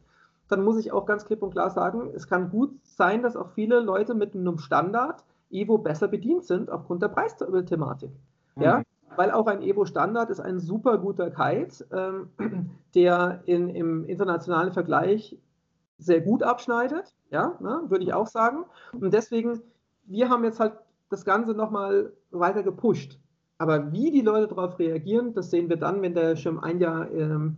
dann muss ich auch ganz klipp und klar sagen, es kann gut sein, dass auch viele Leute mit einem Standard Evo besser bedient sind aufgrund der Preisthematik. Mhm. Ja, weil auch ein Evo Standard ist ein super guter Kite, ähm, der in, im internationalen Vergleich sehr gut abschneidet, ja, ne, würde ich auch sagen. Und deswegen, wir haben jetzt halt das Ganze nochmal weiter gepusht. Aber wie die Leute darauf reagieren, das sehen wir dann, wenn der Schirm ein Jahr ähm,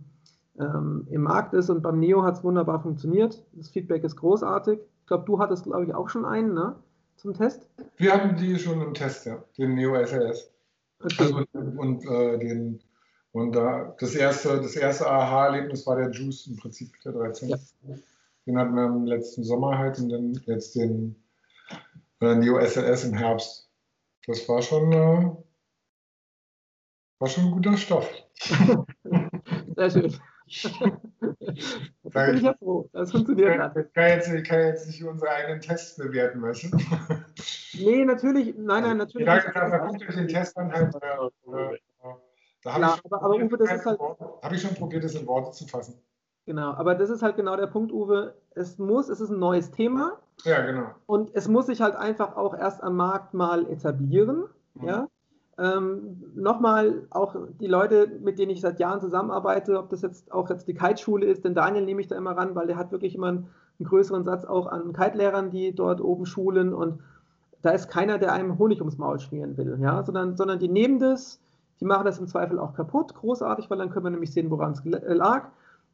ähm, im Markt ist. Und beim Neo hat es wunderbar funktioniert. Das Feedback ist großartig. Ich glaube, du hattest, glaube ich, auch schon einen ne, zum Test. Wir hatten die schon im Test, ja, den Neo SLS. Okay. Also, und äh, den und da das erste, das erste Aha-Erlebnis war der Juice im Prinzip, der 13. Ja. Den hatten wir im letzten Sommer halt und dann jetzt den äh, Neo SLS im Herbst. Das war schon, äh, war schon ein guter Stoff. Sehr schön. Da bin ich ja froh. Das funktioniert hat. Ich kann, jetzt, ich kann jetzt nicht unsere eigenen Tests bewerten müssen. nee, natürlich. Nein, nein, natürlich. Ja, da guckt euch den Test an. Halt, äh, da habe ich, aber, aber Uwe, das ist halt, hab ich schon probiert, das in Worte zu fassen. Genau, aber das ist halt genau der Punkt, Uwe. Es muss, es ist ein neues Thema. Ja, genau. Und es muss sich halt einfach auch erst am Markt mal etablieren. Mhm. Ja. Ähm, Nochmal auch die Leute, mit denen ich seit Jahren zusammenarbeite, ob das jetzt auch jetzt die Kite-Schule ist, denn Daniel nehme ich da immer ran, weil der hat wirklich immer einen, einen größeren Satz auch an Kite-Lehrern, die dort oben schulen und da ist keiner, der einem Honig ums Maul schmieren will, ja, sondern, sondern die nehmen das, die machen das im Zweifel auch kaputt, großartig, weil dann können wir nämlich sehen, woran es lag.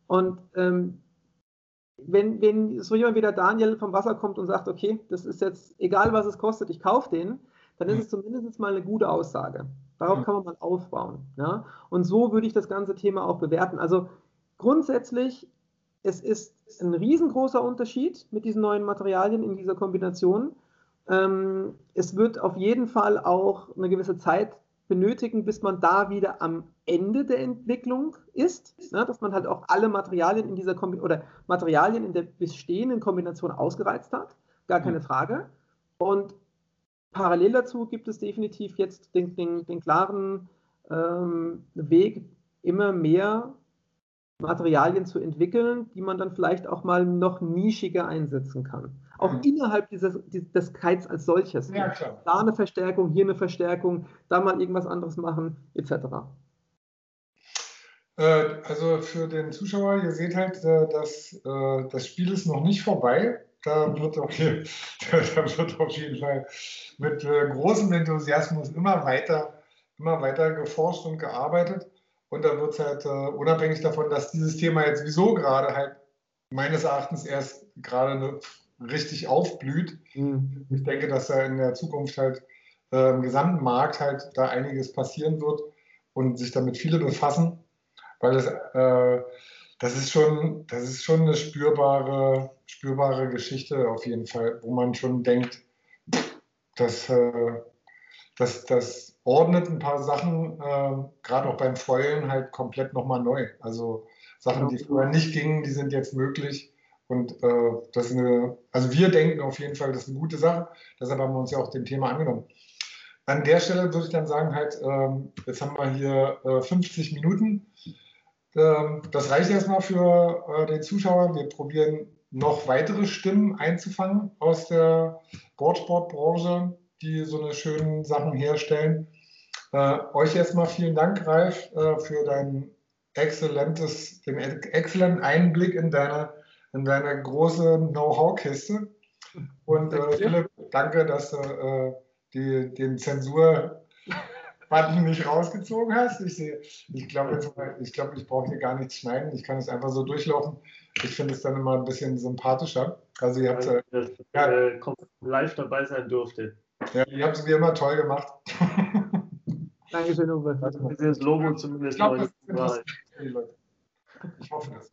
Und ähm, wenn, wenn so jemand wie der Daniel vom Wasser kommt und sagt, okay, das ist jetzt egal, was es kostet, ich kaufe den, dann ist es zumindest mal eine gute Aussage. Darauf kann man mal aufbauen. Ja? Und so würde ich das ganze Thema auch bewerten. Also grundsätzlich, es ist ein riesengroßer Unterschied mit diesen neuen Materialien in dieser Kombination. Ähm, es wird auf jeden Fall auch eine gewisse Zeit benötigen, bis man da wieder am Ende der Entwicklung ist, ne, dass man halt auch alle Materialien in dieser Kombi oder Materialien in der bestehenden Kombination ausgereizt hat, gar keine Frage. Und parallel dazu gibt es definitiv jetzt den, den, den klaren ähm, Weg, immer mehr Materialien zu entwickeln, die man dann vielleicht auch mal noch nischiger einsetzen kann. Auch mhm. innerhalb dieses, des Kites als solches. Ja, klar. Da eine Verstärkung, hier eine Verstärkung, da mal irgendwas anderes machen, etc. Äh, also für den Zuschauer, ihr seht halt, äh, dass äh, das Spiel ist noch nicht vorbei. Da wird, okay, da wird auf jeden Fall mit großem Enthusiasmus immer weiter, immer weiter geforscht und gearbeitet. Und da wird es halt unabhängig davon, dass dieses Thema jetzt sowieso gerade halt meines Erachtens erst gerade richtig aufblüht. Mhm. Ich denke, dass da in der Zukunft halt äh, im gesamten Markt halt da einiges passieren wird und sich damit viele befassen weil das, äh, das, ist schon, das ist schon eine spürbare, spürbare Geschichte auf jeden Fall, wo man schon denkt, dass äh, das, das ordnet ein paar Sachen, äh, gerade auch beim Foilen, halt komplett nochmal neu. Also Sachen, die vorher nicht gingen, die sind jetzt möglich. Und äh, das ist eine, also wir denken auf jeden Fall, das ist eine gute Sache. Deshalb haben wir uns ja auch dem Thema angenommen. An der Stelle würde ich dann sagen, halt, ähm, jetzt haben wir hier äh, 50 Minuten. Ähm, das reicht erstmal für äh, den Zuschauer. Wir probieren noch weitere Stimmen einzufangen aus der Boardsportbranche, die so eine schönen Sachen herstellen. Äh, euch erstmal vielen Dank, Ralf, äh, für dein exzellentes, den exzellenten Einblick in deine, in deine große Know-how-Kiste. Und äh, Philipp, danke, dass du die, den Zensur Button nicht rausgezogen hast. Ich, ich glaube, ich, glaub, ich brauche hier gar nichts schneiden. Ich kann es einfach so durchlaufen. Ich finde es dann immer ein bisschen sympathischer. Also ihr habt äh, dass, ja, äh, live dabei sein durfte. Ja, ihr habt es wie immer toll gemacht. Dankeschön, Uwe. Das Logo zumindest. Ich, glaub, das ich hoffe das.